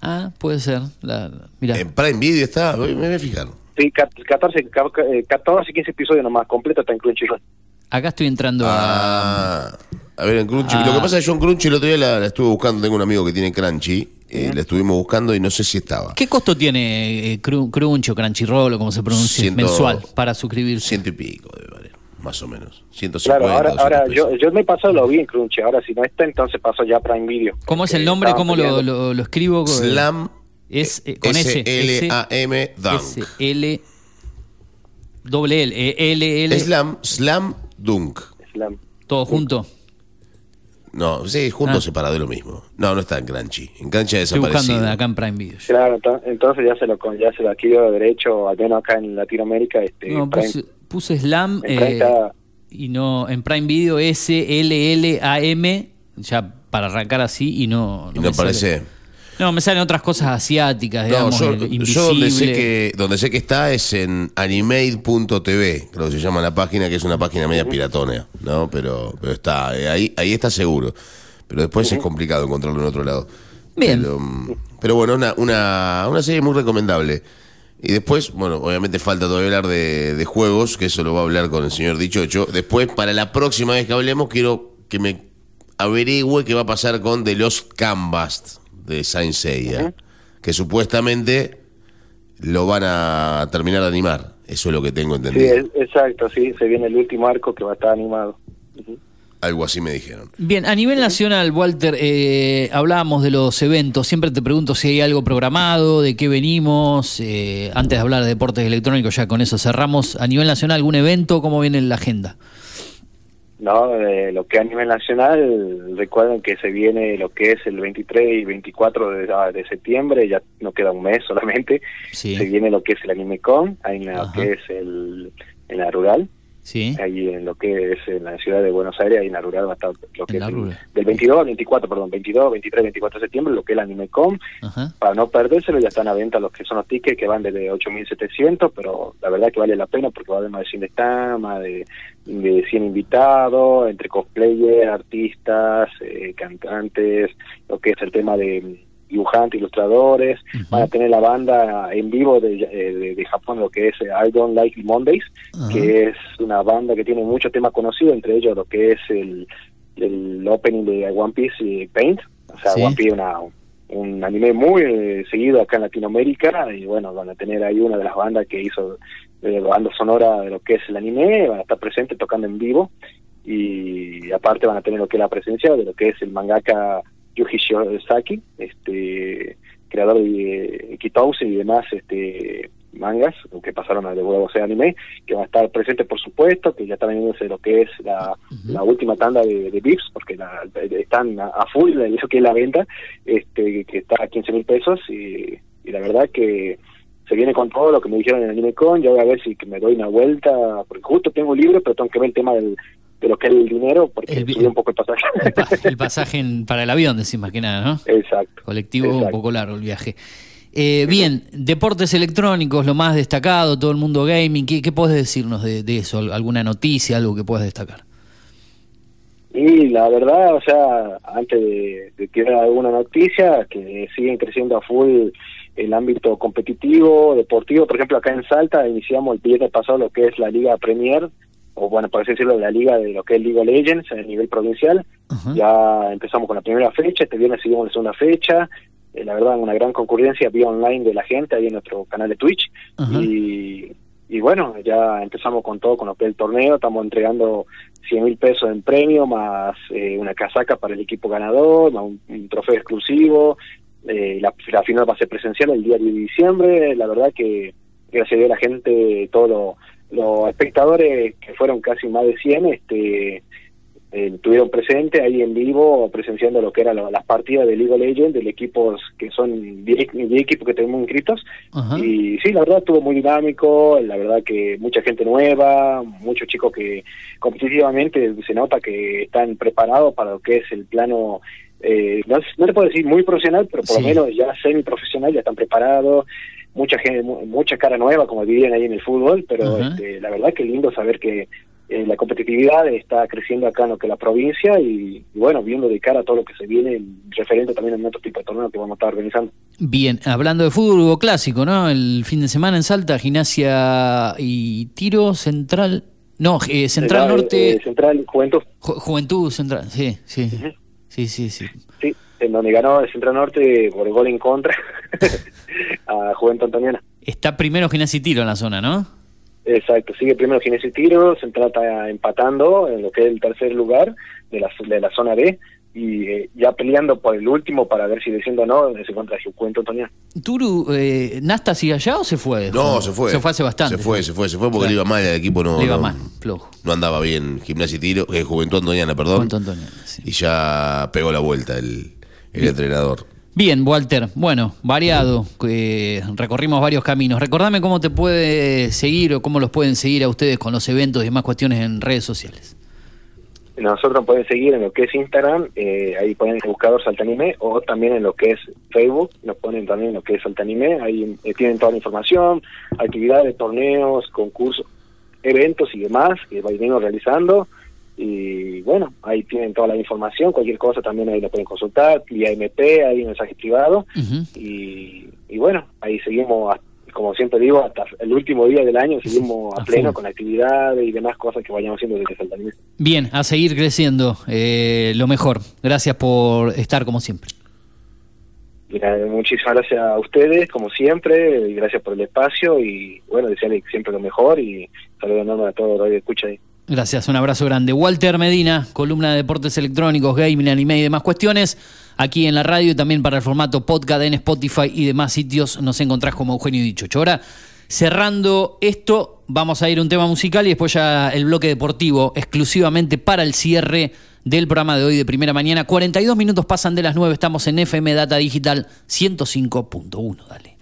Ah, puede ser. La, la- mirá. En Prime Video está, me voy a fijar. Sí, ca- 14, ca- ca- eh, 14, 15 episodios nomás, completo está en Crunchyroll. Acá estoy entrando a. Ah, a ver, en Crunchy. Ah. Lo que pasa es que yo en Crunchy el otro día la, la estuve buscando. Tengo un amigo que tiene Crunchy. eh, la estuvimos buscando y no sé si estaba. ¿Qué costo tiene eh, Cru- Crunch o Crunchyroll o como se pronuncia Ciento- mensual para suscribirse? Ciento y pico debe valer, más o menos. 150. Claro, ahora, 200 ahora yo, yo me pasado lo vi en Crunchy, ahora si no está, entonces paso ya a Prime Video. ¿Cómo es el Porque nombre? ¿Cómo lo, peleando. lo, lo escribo? Slam. Es eh, con S. S-L-A-M Dunk. S L doble L eh, L L Slam, Slam Dunk. Slam. todo junto. No, sí, juntos Ah. separado es lo mismo. No, no está en Crunchy. En Crunchy ha Estoy buscando desaparecido. acá en Prime Video. Claro, ento- entonces ya se lo con- ya se lo adquirió de derecho, al menos acá en Latinoamérica. Este, No, Prime- puse, puse Slam en Prime eh, está- y no en Prime Video S L L A M ya para arrancar así y no Y no me sale. No, me salen otras cosas asiáticas, No, digamos, yo, donde sé que donde sé que está es en animate.tv, creo que se llama la página, que es una página media piratona, ¿no? Pero pero está eh, ahí ahí está seguro. Pero después es complicado encontrarlo en otro lado. Bien. Pero, pero bueno, una, una, una serie muy recomendable. Y después, bueno, obviamente falta todavía hablar de, de juegos, que eso lo va a hablar con el señor Dichocho. Después, para la próxima vez que hablemos, quiero que me averigüe qué va a pasar con The Lost Canvas de Saint Seiya, que supuestamente lo van a terminar de animar. Eso es lo que tengo entendido. exacto, sí, se viene el último arco que va a estar animado. Algo así me dijeron. Bien, a nivel nacional, Walter, eh, hablábamos de los eventos. Siempre te pregunto si hay algo programado, de qué venimos. eh, antes de hablar de deportes electrónicos, ya con eso cerramos. A nivel nacional, ¿algún evento? ¿Cómo viene la agenda? No, lo que a nivel nacional, recuerden que se viene lo que es el 23 y 24 de, ah, de septiembre, ya no queda un mes solamente. Sí. Se viene lo que es el AnimeCon, ahí en lo que es el, en la rural. Sí. Ahí en lo que es en la ciudad de Buenos Aires, ahí en la rural va a estar lo que es el- del 22 al 24, perdón, 22, 23, 24 de septiembre, lo que es el AnimeCon. Ajá. Para no perdérselo, ya están a venta los que son los tickets que van desde 8.700, pero la verdad que vale la pena porque va a haber más de 100 stand, más de, de 100 invitados, entre cosplayers, artistas, eh, cantantes, lo que es el tema de dibujantes, ilustradores, van a tener la banda en vivo de, eh, de, de Japón, lo que es eh, I Don't Like Mondays, que es una banda que tiene muchos temas conocidos, entre ellos lo que es el, el opening de One Piece y Paint, o sea, Sí. One Piece es una, un anime muy eh, seguido acá en Latinoamérica y bueno, van a tener ahí una de las bandas que hizo eh, la banda sonora de lo que es el anime, van a estar presentes tocando en vivo y aparte van a tener lo que es la presencia de lo que es el mangaka Yuji Shiozaki, este creador de Kitousi y demás este mangas que pasaron a de huevo sea anime, que va a estar presente por supuesto, que ya está vendiéndose lo que es la, la última tanda de, de VIPs, porque la- están a, a full de eso que es la venta, este que está a 15 mil pesos y, y la verdad que se viene con todo lo que me dijeron en el AnimeCon, yo voy a ver si que me doy una vuelta, porque justo tengo libre, pero tengo que ver el tema del, de lo que el dinero, porque El subió un poco el pasaje. El, pa- el pasaje en- para el avión, decís más que nada, ¿no? Exacto. Colectivo un poco largo el viaje. Eh, bien, deportes electrónicos, lo más destacado, todo el mundo gaming. ¿Qué, qué podés decirnos de, de eso? ¿Alguna noticia, algo que puedas destacar? Y la verdad, o sea, antes de, de tirar alguna noticia, que siguen creciendo a full el ámbito competitivo, deportivo. Por ejemplo, acá en Salta iniciamos el viernes pasado lo que es la Liga Premier, o bueno, por así decirlo, la liga de lo que es League of Legends a nivel provincial. Ya empezamos con la primera fecha, este viernes seguimos la segunda fecha. Eh, la verdad, una gran concurrencia vía online de la gente ahí en nuestro canal de Twitch. Y, y bueno, ya empezamos con todo, con lo que es el torneo. Estamos entregando 100 mil pesos en premio, más eh, una casaca para el equipo ganador, más un, un trofeo exclusivo. Eh, la, la final va a ser presencial el día 10 de diciembre. La verdad que gracias a Dios la gente, todos los, los espectadores, que fueron casi más de 100, este, eh, estuvieron presentes ahí en vivo presenciando lo que eran las partidas de League of Legends, del equipos que son 10 10 equipos que tenemos inscritos. Y sí, la verdad estuvo muy dinámico, la verdad que mucha gente nueva, muchos chicos que competitivamente se nota que están preparados para lo que es el plano, eh, no, no te puedo decir muy profesional, pero por Sí. lo menos ya semi profesional, ya están preparados. Mucha gente, mu- mucha cara nueva, como dirían ahí en el fútbol, pero este, la verdad que lindo saber que eh, la competitividad está creciendo acá en lo que es la provincia y, y bueno, viendo de cara a todo lo que se viene, referente también en otro tipo de torneo que vamos a estar organizando. Bien, hablando de fútbol hubo clásico, ¿no? El fin de semana en Salta, gimnasia y tiro central. No, eh, Central Norte. eh, Central Juventud. Ju- Juventud Central, sí, sí. Sí, sí, sí. Sí, en donde ganó el Central Norte por el gol en contra a Juventud Antoniana. Está primero gimnasia y tiro en la zona, ¿no? Exacto, sigue primero Ginés y Tiro, Central está empatando en lo que es el tercer lugar de la, de la zona B y eh, ya peleando por el último para ver si desciende o no, se encuentra Juventud Antoniana. Turu, eh, ¿Nasta sigue allá o se fue? No, se fue. Se fue hace bastante. Se fue, se fue, se fue porque Claro. le iba mal el equipo, no, Le iba no, mal, flojo. no andaba bien gimnasia y tiro, eh, Juventud Antoniana, perdón. Juventud Antoniana, Y ya pegó la vuelta el, el entrenador. Bien, Walter. Bueno, variado. eh, recorrimos varios caminos. Recordame cómo te puede seguir o cómo los pueden seguir a ustedes con los eventos y demás cuestiones en redes sociales. Nosotros nos pueden seguir en lo que es Instagram, eh, ahí ponen el buscador Saltanime, o también en lo que es Facebook, nos ponen también en lo que es Saltanime, ahí eh, tienen toda la información, actividades, torneos, concursos, eventos y demás que venimos realizando. Y bueno, ahí tienen toda la información, cualquier cosa también ahí lo pueden consultar, vía MP, ahí mensaje privado. y, y bueno, ahí seguimos, como siempre digo, hasta el último día del año seguimos a, A pleno full. con actividades y demás cosas que vayamos haciendo desde Saltanime. Bien, a seguir creciendo. eh, lo mejor. Gracias por estar como siempre. Mira, muchísimas gracias a ustedes, como siempre, y gracias por el espacio y bueno, desearles siempre lo mejor y saludos enorme a todos los que escuchan ahí. Gracias, un abrazo grande. Walter Medina, columna de deportes electrónicos, gaming, anime y demás cuestiones, aquí en la radio y también para el formato podcast en Spotify y demás sitios nos encontrás como Eugenio Dichocho. Ahora, cerrando esto, vamos a ir a un tema musical y después ya el bloque deportivo exclusivamente para el cierre del programa de hoy de primera mañana. 42 minutos pasan de las 9, estamos en FM Data Digital 105.1. Dale.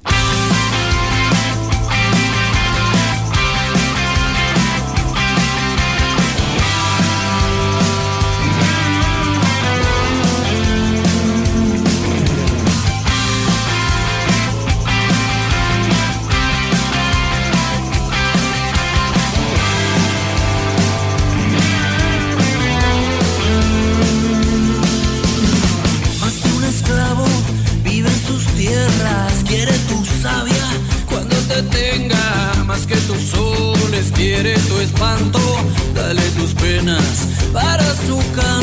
Dale tus penas para su canto.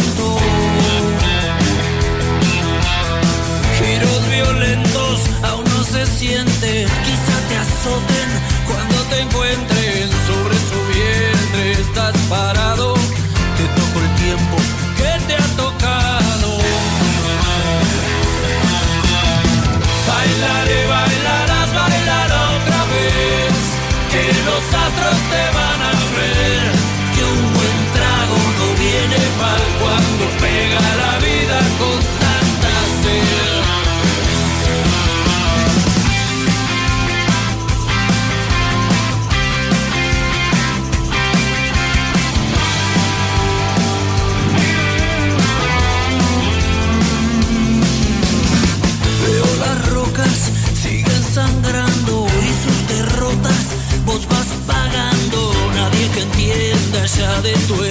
de tu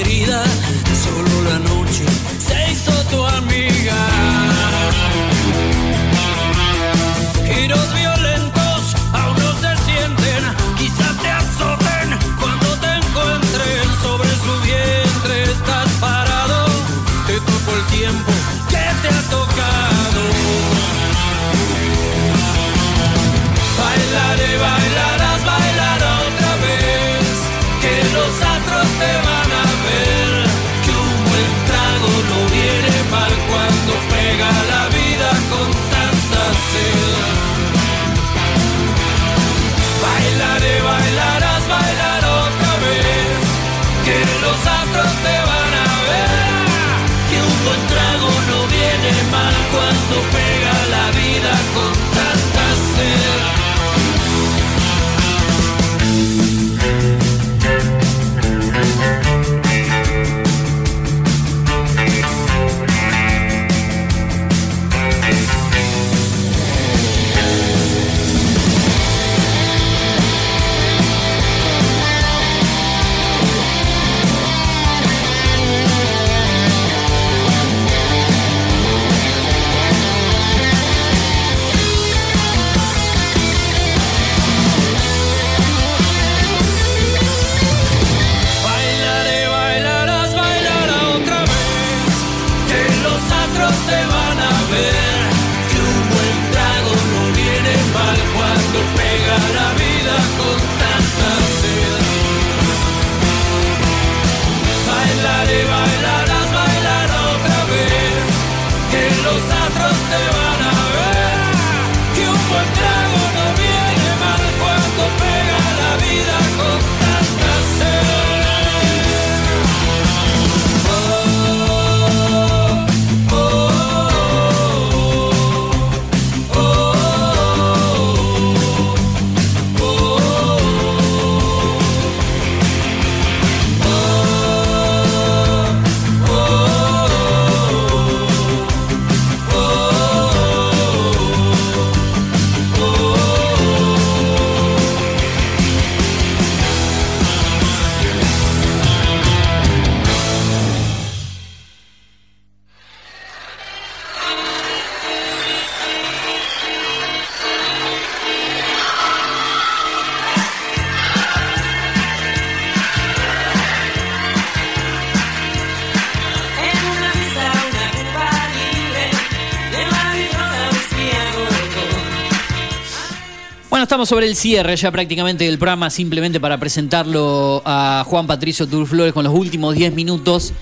sobre el cierre ya prácticamente del programa, simplemente para presentarlo a Juan Patricio Turflores con los últimos 10 minutos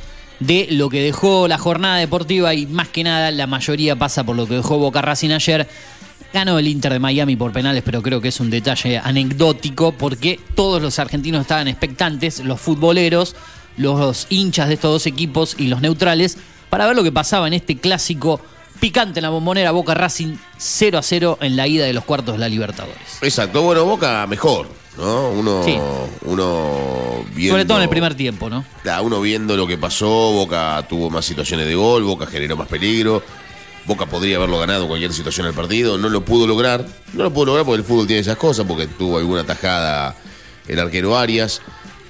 de lo que dejó la jornada deportiva y más que nada la mayoría pasa por lo que dejó Boca Racing ayer. Ganó el Inter de Miami por penales, pero creo que es un detalle anecdótico porque todos los argentinos estaban expectantes, los futboleros, los hinchas de estos dos equipos y los neutrales, para ver lo que pasaba en este clásico picante en la bombonera Boca Racing 0 a 0 en la ida de los cuartos de la Libertadores. Exacto, bueno, Boca mejor, ¿no? Uno, Sí. uno viendo... Sobre todo en el primer tiempo, ¿no? Uno viendo lo que pasó, Boca tuvo más situaciones de gol, Boca generó más peligro. Boca podría haberlo ganado en cualquier situación del partido, no lo pudo lograr. No lo pudo lograr porque el fútbol tiene esas cosas, porque tuvo alguna tajada el arquero Arias.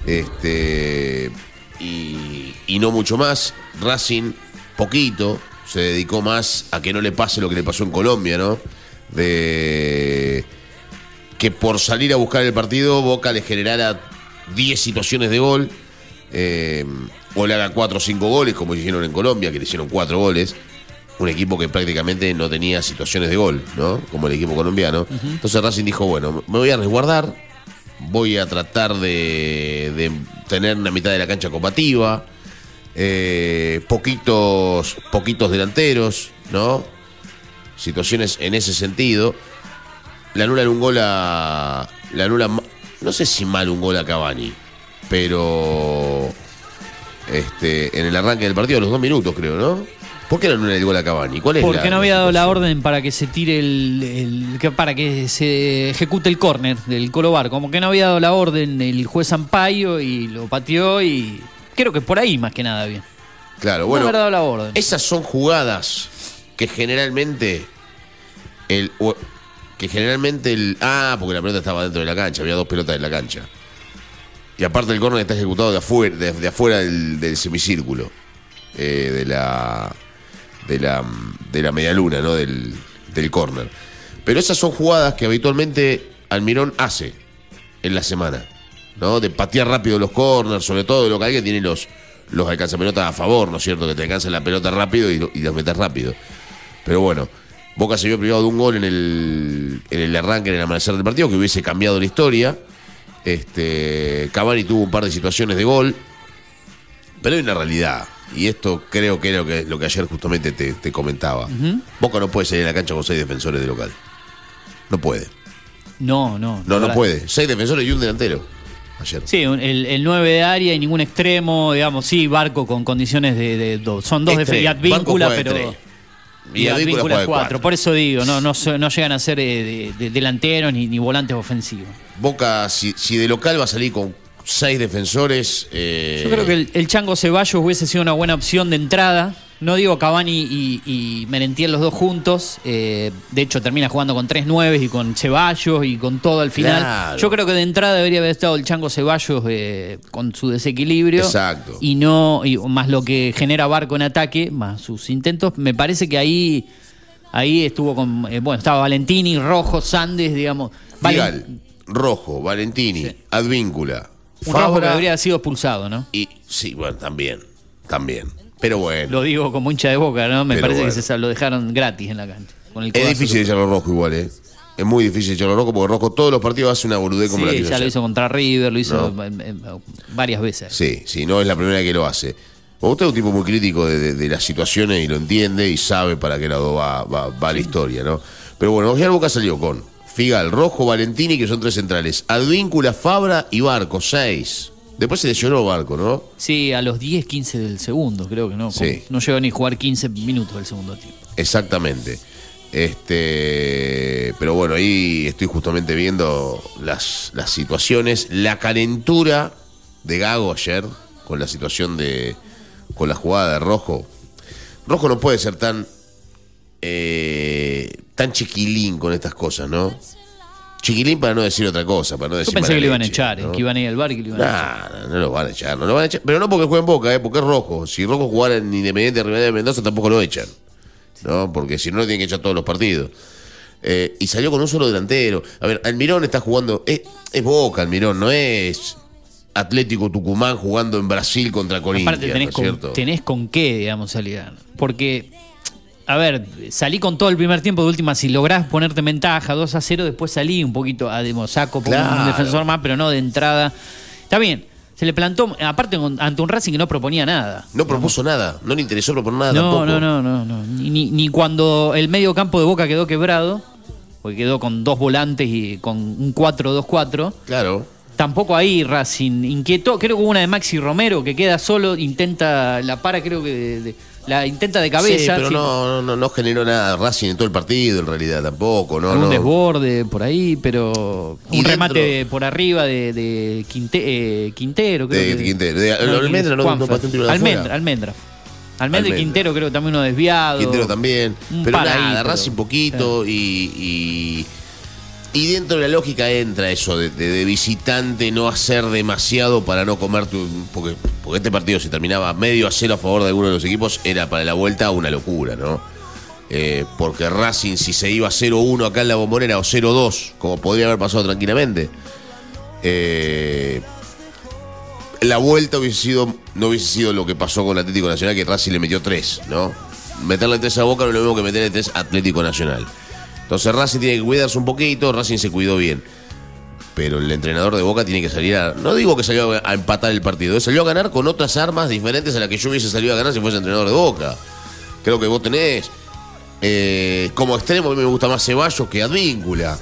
Este. Y, y no mucho más. Racing, poquito, se dedicó más a que no le pase lo que le pasó en Colombia, ¿no? De que por salir a buscar el partido, Boca le generara 10 situaciones de gol, eh, o le haga 4 o 5 goles, como hicieron en Colombia, que le hicieron 4 goles. Un equipo que prácticamente no tenía situaciones de gol, ¿no? Como el equipo colombiano. Entonces Racing dijo, bueno, me voy a resguardar, voy a tratar de, de tener una mitad de la cancha combativa, eh, poquitos, poquitos delanteros, ¿no? Situaciones en ese sentido. Le anulan un gol a. Le anulan. No sé si mal un gol a Cavani, pero. Este, en el arranque del partido, a los dos minutos, creo, ¿no? ¿Por qué le anulan el gol a Cavani? ¿Cuál es Porque la- no había dado la orden para que se tire el, el- para que se ejecute el córner del Colo Bar. Como que no había dado la orden el juez Sampaio y lo pateó y creo que por ahí más que nada bien. Claro, No bueno. haber dado la orden. Esas son jugadas que generalmente el o- que generalmente el ah, porque la pelota estaba dentro de la cancha, había dos pelotas en la cancha. Y aparte el córner está ejecutado de afuera, de, de afuera del, del semicírculo, eh, de la de la de la media luna, ¿no? Del, del córner. Pero esas son jugadas que habitualmente Almirón hace en la semana, ¿no? De patear rápido los corners, sobre todo de local que tiene los, los alcanzapelotas a favor, ¿no es cierto? Que te alcanzan la pelota rápido y, y los metes rápido. Pero bueno, Boca se vio privado de un gol en el, en el arranque, en el amanecer del partido, que hubiese cambiado la historia. Este, Cavani tuvo un par de situaciones de gol, pero hay una realidad. Y esto creo que era lo que, lo que ayer justamente te, te comentaba. Boca no puede salir a la cancha con seis defensores de local. No puede. No, no. No, no Ahora- puede. Seis defensores y un delantero. Ayer. Sí, el, el 9 de área y ningún extremo, digamos, sí, barco con condiciones de, de dos. Son dos Es de Advíncula, de pero. tres. Y, Y Advíncula Advíncula juega de es cuatro. cuatro. Por eso digo, no, no, no llegan a ser eh, de- de- delanteros ni, ni volantes ofensivos. Boca, si, si de local va a salir con seis defensores. eh, Yo creo que el, el Chango Ceballos hubiese sido una buena opción de entrada. No digo Cavani y, y Merentiel los dos juntos. eh, de hecho, termina jugando con tres nueves y con Ceballos y con todo al final. Claro. Yo creo que de entrada debería haber estado el Chango Ceballos eh, con su desequilibrio. Exacto. Y no, y más lo que genera Barco en ataque, más sus intentos. Me parece que ahí, ahí estuvo con. eh, bueno, estaba Valentini, Rojo, Sandes, digamos. Valen- Figal, Rojo, Valentini, Advíncula. un Rojo que haber sido expulsado, ¿no? y sí, bueno, también, también. Pero bueno, Lo digo como hincha de boca, ¿no? Me Pero parece bueno. que se lo dejaron gratis en la cancha. Con el es difícil echarlo rojo igual, ¿eh? Es muy difícil echarlo rojo porque rojo todos los partidos hace una boludez como la que Sí, ya lo hizo contra River, lo hizo No. eh, eh, varias veces. Sí, sí, no es la primera que lo hace. Usted es un tipo muy crítico de, de- de las situaciones y lo entiende y sabe para qué lado va, va- va la historia, ¿no? Pero bueno, ayer Boca salió con Figal, Rojo, Valentini, que son tres centrales. Advíncula, Fabra y Barco, seis. Después se lesionó Barco, ¿no? Sí, a los 10, 15 del segundo, creo que no. Sí. No llegó ni a jugar 15 minutos del segundo tiempo. Exactamente. Este, pero bueno, ahí estoy justamente viendo las, las situaciones, la calentura de Gago ayer con la situación de con la jugada de Rojo. Rojo no puede ser tan eh, tan chiquilín con estas cosas, ¿no? Chiquilín para no decir otra cosa, para no decir Yo pensé que lo iban a echar, eh, ¿no? que iban a ir al bar y que lo iban a echar. No, no lo van a echar, no lo van a echar. Pero no porque juegue en Boca, ¿eh? porque es rojo. Si rojo jugara en Independiente Rivadavia de Mendoza, tampoco lo echan. ¿No? Porque si no, lo tienen que echar todos los partidos. Eh, y salió con un solo delantero. A ver, Almirón está jugando. Es, es Boca, Almirón, no es Atlético Tucumán jugando en Brasil contra Corinthians, Aparte tenés, ¿no es con, tenés con qué, digamos, salir. Porque a ver, salí con todo el primer tiempo de última. Si lográs ponerte en ventaja 2 a 0, después salí un poquito a digamos, saco por Claro. un defensor más, pero no de entrada. Está bien. Se le plantó, aparte ante un Racing que no proponía nada. No propuso nada, no le interesó proponer nada No, tampoco. no, no, no, no. Ni, ni- ni cuando el medio campo de Boca quedó quebrado, porque quedó con dos volantes y con un 4-2-4. Claro. Tampoco ahí Racing inquietó. Creo que hubo una de Maxi Romero que queda solo, intenta, la para, creo que de- de- la intenta de cabeza. Sí, pero sí, no, no, no generó nada Racing en todo el partido, en realidad tampoco. No, no. desborde por ahí, pero un dentro- remate por arriba de, de Quinte- eh, Quintero. Creo De que- Quintero. De- no, Almendra no- no pateó un tiro de Almendra, afuera. Almendra. Almendra y. Quintero creo que también uno desviado. Quintero también. Un Pero par ahí, nada, pero- Racing poquito y, y. y dentro de la lógica entra eso de, de- visitante no hacer demasiado para no comer tu. Porque, porque este partido, si terminaba medio a cero a favor de alguno de los equipos, era para la vuelta una locura, ¿no? Eh, porque Racing, si se iba 0-1 acá en la bombonera o 0-2, como podría haber pasado tranquilamente, eh, la vuelta hubiese sido, no hubiese sido lo que pasó con Atlético Nacional, que Racing le metió tres, ¿no? Meterle tres a Boca no es lo mismo que meterle tres a Atlético Nacional. Entonces Racing tiene que cuidarse un poquito, Racing se cuidó bien. Pero el entrenador de Boca tiene que salir a. No digo que salió a empatar el partido, eh, salió a ganar con otras armas diferentes a las que yo hubiese salido a ganar si fuese entrenador de Boca. Creo que vos tenés. eh, como extremo, a mí me gusta más Ceballos que Advíncula.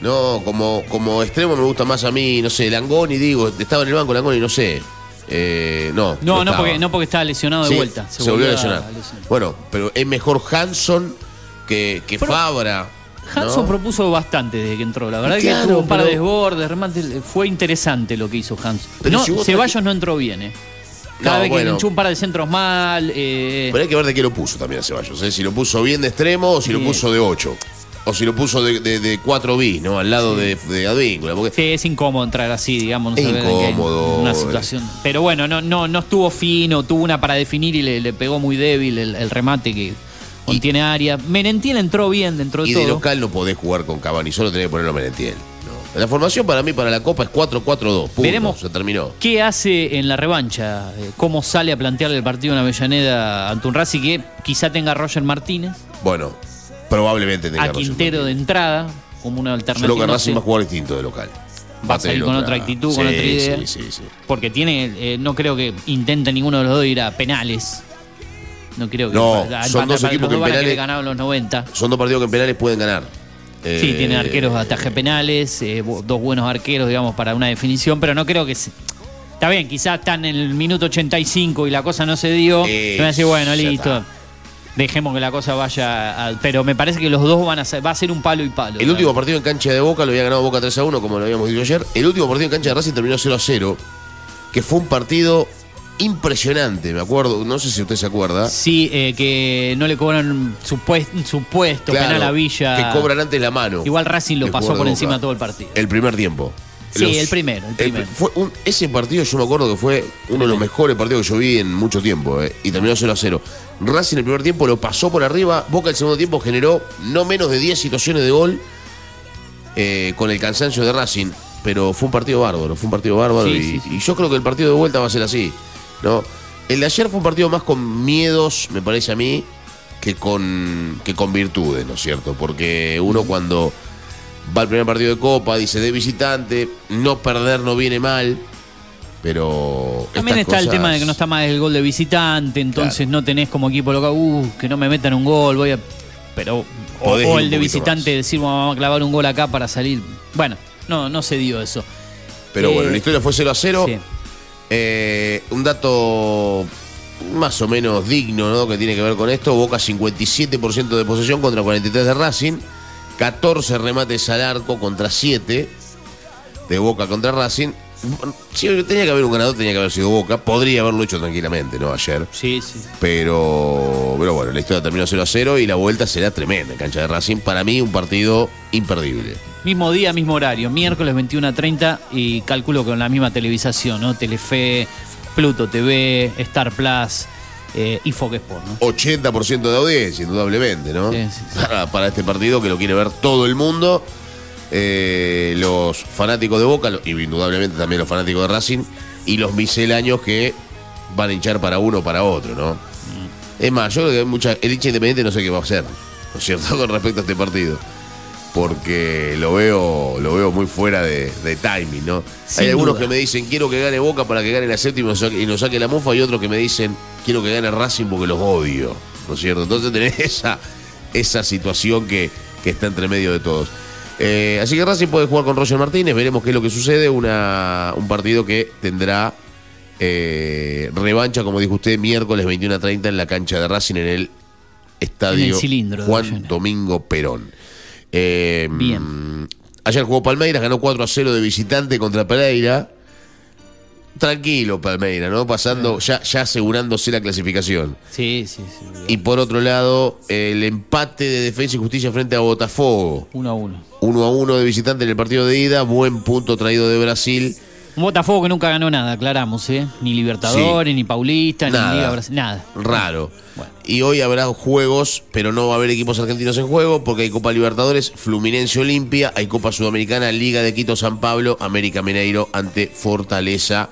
No, como, como extremo me gusta más a mí, no sé, Langoni, digo, estaba en el banco Langoni, no sé. Eh, no, No, no porque, no porque estaba lesionado de Sí, vuelta. Se, volvió a a lesionar. Bueno, pero es mejor Hanson que, que Fabra. ¿no? Hanson propuso bastante desde que entró. La verdad que Claro, tuvo un par de desbordes, remates. Fue interesante lo que hizo Hanson. Pero no, si Ceballos no entró bien, ¿eh? Cada No, vez que bueno. un par de centros mal. eh, Pero hay que ver de qué lo puso también a Ceballos. ¿eh? Si lo puso bien de extremo o si lo puso de 8. O si lo puso de, de, de 4 bis, ¿no? Al lado de, de Advíncula. Porque Sí, es incómodo entrar así, digamos. No Es incómodo, Una eh. situación. Pero bueno, no, no, no estuvo fino, tuvo una para definir y le, le pegó muy débil el, el remate que contiene área. Menentiel entró bien dentro de y todo. de local no podés jugar con Cavani, solo tenés que ponerlo a Menentiel. ¿no? La formación para mí, para la Copa, es 4-4-2. punto, Veremos. Se terminó. ¿Qué hace en la revancha? Eh, ¿Cómo sale a plantearle el partido en Avellaneda ante un Racing que quizá tenga a Roger Martínez, Bueno, probablemente tenga a. Quintero de entrada, como una alternativa? creo que Racing va a jugar distinto de local. Va a salir tener con otra actitud, con otra idea. Sí, sí, sí. Porque tiene, eh, no creo que intente ninguno de los dos ir a penales. No creo que No, son dos equipos que en penales- querer ganar en los 90. Son dos partidos que en penales pueden ganar. Sí, Eh, tienen arqueros de ataje penales, eh, dos buenos arqueros, digamos, para una definición, pero no creo que se- Está bien, quizás están en el minuto 85 y la cosa no se dio. Eh, me decir, bueno, listo. está. Dejemos que la cosa vaya. a- pero me parece que los dos van a ser, va a ser un palo y palo. El último partido en cancha de Boca lo había ganado Boca 3 a 1, como lo habíamos dicho ayer. El último partido en cancha de Racing terminó 0 a 0, que fue un partido impresionante, me acuerdo. No sé si usted se acuerda. Sí, eh, que no le cobran supuesto, supuesto Claro, penal a Villa. Que cobran antes la mano. Igual Racing lo pasó por encima todo el partido. El primer tiempo. Sí, el primero, el primero. fue un- ese partido yo me acuerdo que fue uno de los mejores partidos que yo vi en mucho tiempo, eh, y terminó 0 a 0. Racing el primer tiempo lo pasó por arriba, Boca el segundo tiempo generó no menos de 10 situaciones de gol eh, con el cansancio de Racing, pero fue un partido bárbaro, fue un partido bárbaro Sí, y, sí, sí. y yo creo que el partido de vuelta va a ser así, ¿no? El de ayer fue un partido más con miedos, me parece a mí, que con, que con virtudes, ¿no es cierto? Porque uno cuando va al primer partido de Copa, dice de visitante, no perder no viene mal, pero... También está el tema de que no está más el gol de visitante, entonces no tenés como equipo local, uh, que no me metan un gol, voy a. Pero. O, o el de visitante decir, vamos a clavar un gol acá para salir. Bueno, no, no se dio eso. Pero Eh, bueno, la historia fue 0 a 0. sí. Eh, un dato más o menos digno, ¿no? Que tiene que ver con esto. Boca 57% de posesión contra 43 de Racing. 14 remates al arco contra 7 de Boca contra Racing. Si tenía que haber un ganador, tenía que haber sido Boca. Podría haberlo hecho tranquilamente, ¿no? Ayer. Sí, sí. Pero, pero bueno, la historia terminó 0 a 0 y la vuelta será tremenda en cancha de Racing. Para mí, un partido imperdible. Mismo día, mismo horario, miércoles 21 a 30 y calculo con la misma televisación, ¿no? Telefe, Pluto TV, Star Plus eh, y Fox Sport, ¿no? 80% de audiencia, indudablemente, ¿no? Para, para este partido que lo quiere ver todo el mundo. Eh, los fanáticos de Boca, y indudablemente también los fanáticos de Racing, y los misceláneos que van a hinchar para uno o para otro, ¿no? Es más, yo creo que hay mucha, el hincha independiente no sé qué va a hacer, ¿no es cierto?, con respecto a este partido. Porque lo veo, lo veo muy fuera de, de timing, ¿no? Sin hay algunos duda. que me dicen, quiero que gane Boca para que gane la séptima y nos saque- la mufa, y otros que me dicen, quiero que gane Racing porque los odio, ¿no es cierto? Entonces tenés esa, esa situación que, que está entre medio de todos. Eh, así que Racing puede jugar con Roger Martínez, veremos qué es lo que sucede. Una, un partido que tendrá eh, revancha, como dijo usted, miércoles 21 a 30 en la cancha de Racing en el estadio En el Juan. Domingo Perón. Eh, Ayer jugó Palmeiras, ganó 4 a 0 de visitante contra Pereira. Tranquilo, Palmeiras, ¿no? Pasando, ya, ya asegurándose la clasificación. Sí, sí, sí. Y por otro lado, el empate de Defensa y Justicia frente a Botafogo. Uno a uno. 1 a 1 de visitante en el partido de ida. Buen punto traído de Brasil. Un Botafogo que nunca ganó nada, aclaramos, ¿eh? Ni Libertadores, ni Paulista, Nada. ni Liga Brasil, nada. Raro. Y hoy habrá juegos, pero no va a haber equipos argentinos en juego porque hay Copa Libertadores, Fluminense Olimpia, hay Copa Sudamericana, Liga de Quito San Pablo, América Mineiro ante Fortaleza.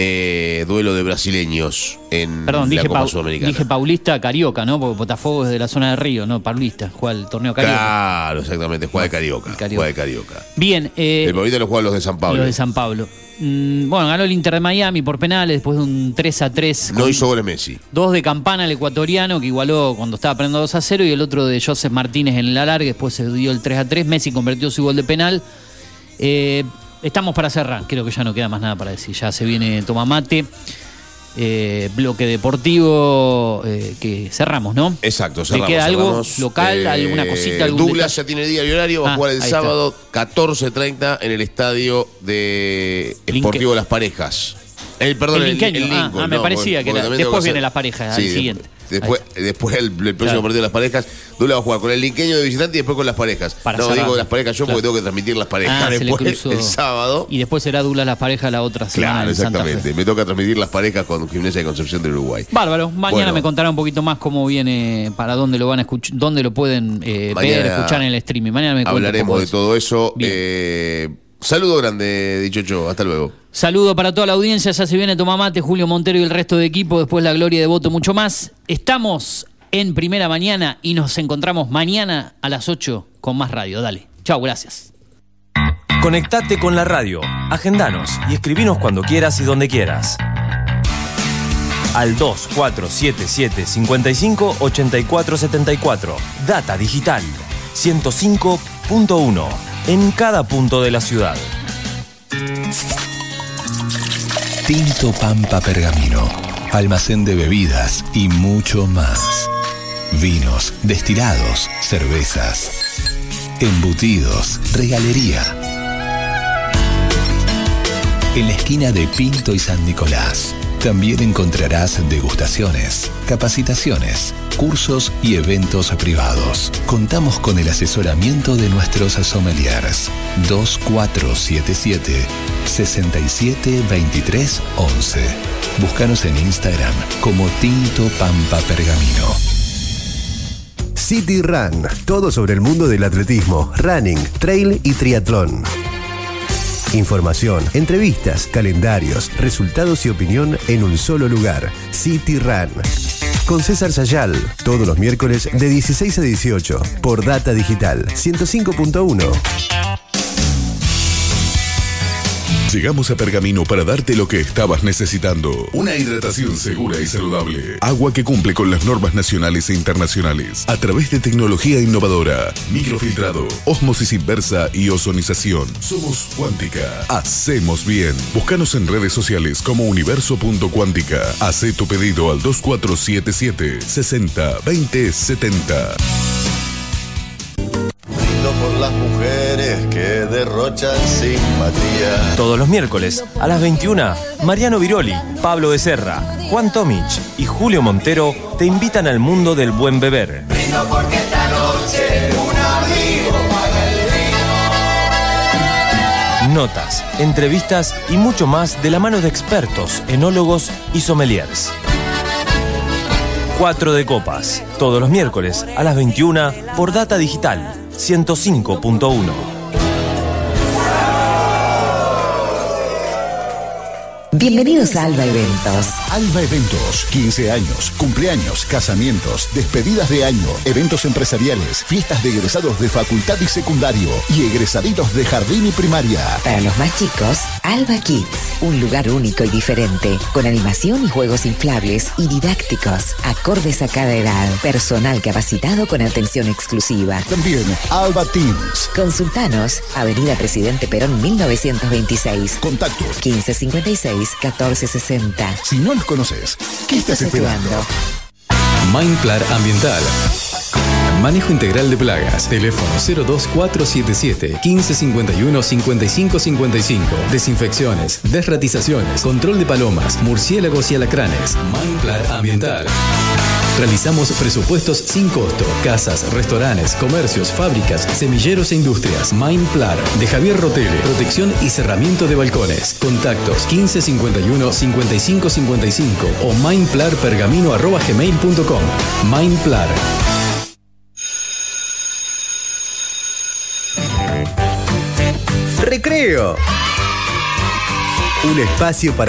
Eh, duelo de brasileños en Perdón, la dije, Copa dije Paulista Carioca, ¿no? Porque Botafogo es de la zona de Río, ¿no? Paulista, juega el torneo Carioca. Claro, exactamente, juega de Carioca. Juega de Carioca. Bien, eh, el Paulista lo juegan los de San Pablo. Los de San Pablo. Mm, bueno, ganó el Inter de Miami por penales después de un 3 a 3. No hizo goles Messi. Dos de Campana, el ecuatoriano, que igualó cuando estaba perdiendo 2 a 0, y el otro de Joseph Martínez en la larga, después se dio el 3 a 3. Messi convirtió su gol de penal. Eh, estamos para cerrar, creo que ya no queda más nada para decir. Ya se viene Tomamate, eh, bloque deportivo, eh, que cerramos, ¿no? Exacto, ¿Le cerramos. queda algo cerramos. local, Eh, alguna cosita? Algún Douglas detalle? ya tiene día y horario, va Ah, a jugar el sábado 14.30 en el estadio de Esportivo Las Parejas. El, perdón, El Linqueño. el Ah, ah, me no, parecía porque- que era- después vienen las parejas, Sí, al siguiente. Después, después el, el próximo Claro. partido de las parejas, Douglas va a jugar con el Linqueño de visitante y después con las parejas. Para no, cerrar. digo las parejas yo Claro. porque tengo que transmitir las parejas Ah, después el sábado. Y después será Dula las parejas la otra semana Claro, en Santa Fe. exactamente. Me toca transmitir las parejas con Gimnasia de Concepción del Uruguay. Bárbaro, mañana Bueno. me contará un poquito más cómo viene, para dónde lo van a escuchar, dónde lo pueden eh, ver, escuchar en el streaming. Mañana me Hablaremos de todo eso. Eh, saludo grande, dichocho. Hasta luego. Saludo para toda la audiencia, ya se viene Tomamate, Julio Montero y el resto de equipo, después la gloria de voto, mucho más. Estamos en primera mañana y nos encontramos mañana a las 8 con más radio. Dale, chao, gracias. Conectate con la radio, agendanos y escribinos cuando quieras y donde quieras. Al 2477 55 84 74. Data Digital 105.1 en cada punto de la ciudad. Tinto Pampa Pergamino, almacén de bebidas y mucho más. Vinos, destilados, cervezas, embutidos, regalería. En la esquina de Pinto y San Nicolás también encontrarás degustaciones, capacitaciones, cursos y eventos privados. Contamos con el asesoramiento de nuestros sommeliers 2477 6723 11. Búscanos en Instagram como Tinto Pampa Pergamino. City Run, todo sobre el mundo del atletismo, running, trail y triatlón. Información, entrevistas, calendarios, resultados y opinión en un solo lugar. City Run. Con César Sayal, todos los miércoles de 16 a 18 por Data Digital 105.1. Llegamos a Pergamino para darte lo que estabas necesitando. Una hidratación segura y saludable. Agua que cumple con las normas nacionales e internacionales. A través de tecnología innovadora. Microfiltrado, osmosis inversa y ozonización. Somos Cuántica. Hacemos bien. Búscanos en redes sociales como universo.cuántica. Haz tu pedido al 2477 60 20 70. Por las mujeres que derrochan simpatía. Todos los miércoles a las 21, Mariano Viroli, Pablo Becerra, Juan Tomich y Julio Montero te invitan al mundo del buen beber. Brindo porque esta noche un amigo paga el Notas, entrevistas y mucho más de la mano de expertos, enólogos y sommeliers. Cuatro de copas, todos los miércoles a las 21 por Data Digital 105.1. Bienvenidos a Alba Eventos. Alba Eventos, 15 años, cumpleaños, casamientos, despedidas de año, eventos empresariales, fiestas de egresados de facultad y secundario y egresaditos de jardín y primaria. Para los más chicos, Alba Kids, un lugar único y diferente, con animación y juegos inflables y didácticos, acordes a cada edad, personal capacitado con atención exclusiva. También Alba Teams. Consultanos, Avenida Presidente Perón 1926. Contacto 1556 1460. Si no los conoces, ¿qué estás esperando? Mindplar Ambiental. Manejo integral de plagas. Teléfono 02477 1551 5555. Desinfecciones, desratizaciones, control de palomas, murciélagos y alacranes. Mindplar Ambiental. Realizamos presupuestos sin costo. Casas, restaurantes, comercios, fábricas, semilleros e industrias. Mindplar de Javier Rotele. Protección y cerramiento de balcones. Contactos 1551 5555 o mindplarpergamino.gmail.com. Mindplar. Recreo. Un espacio para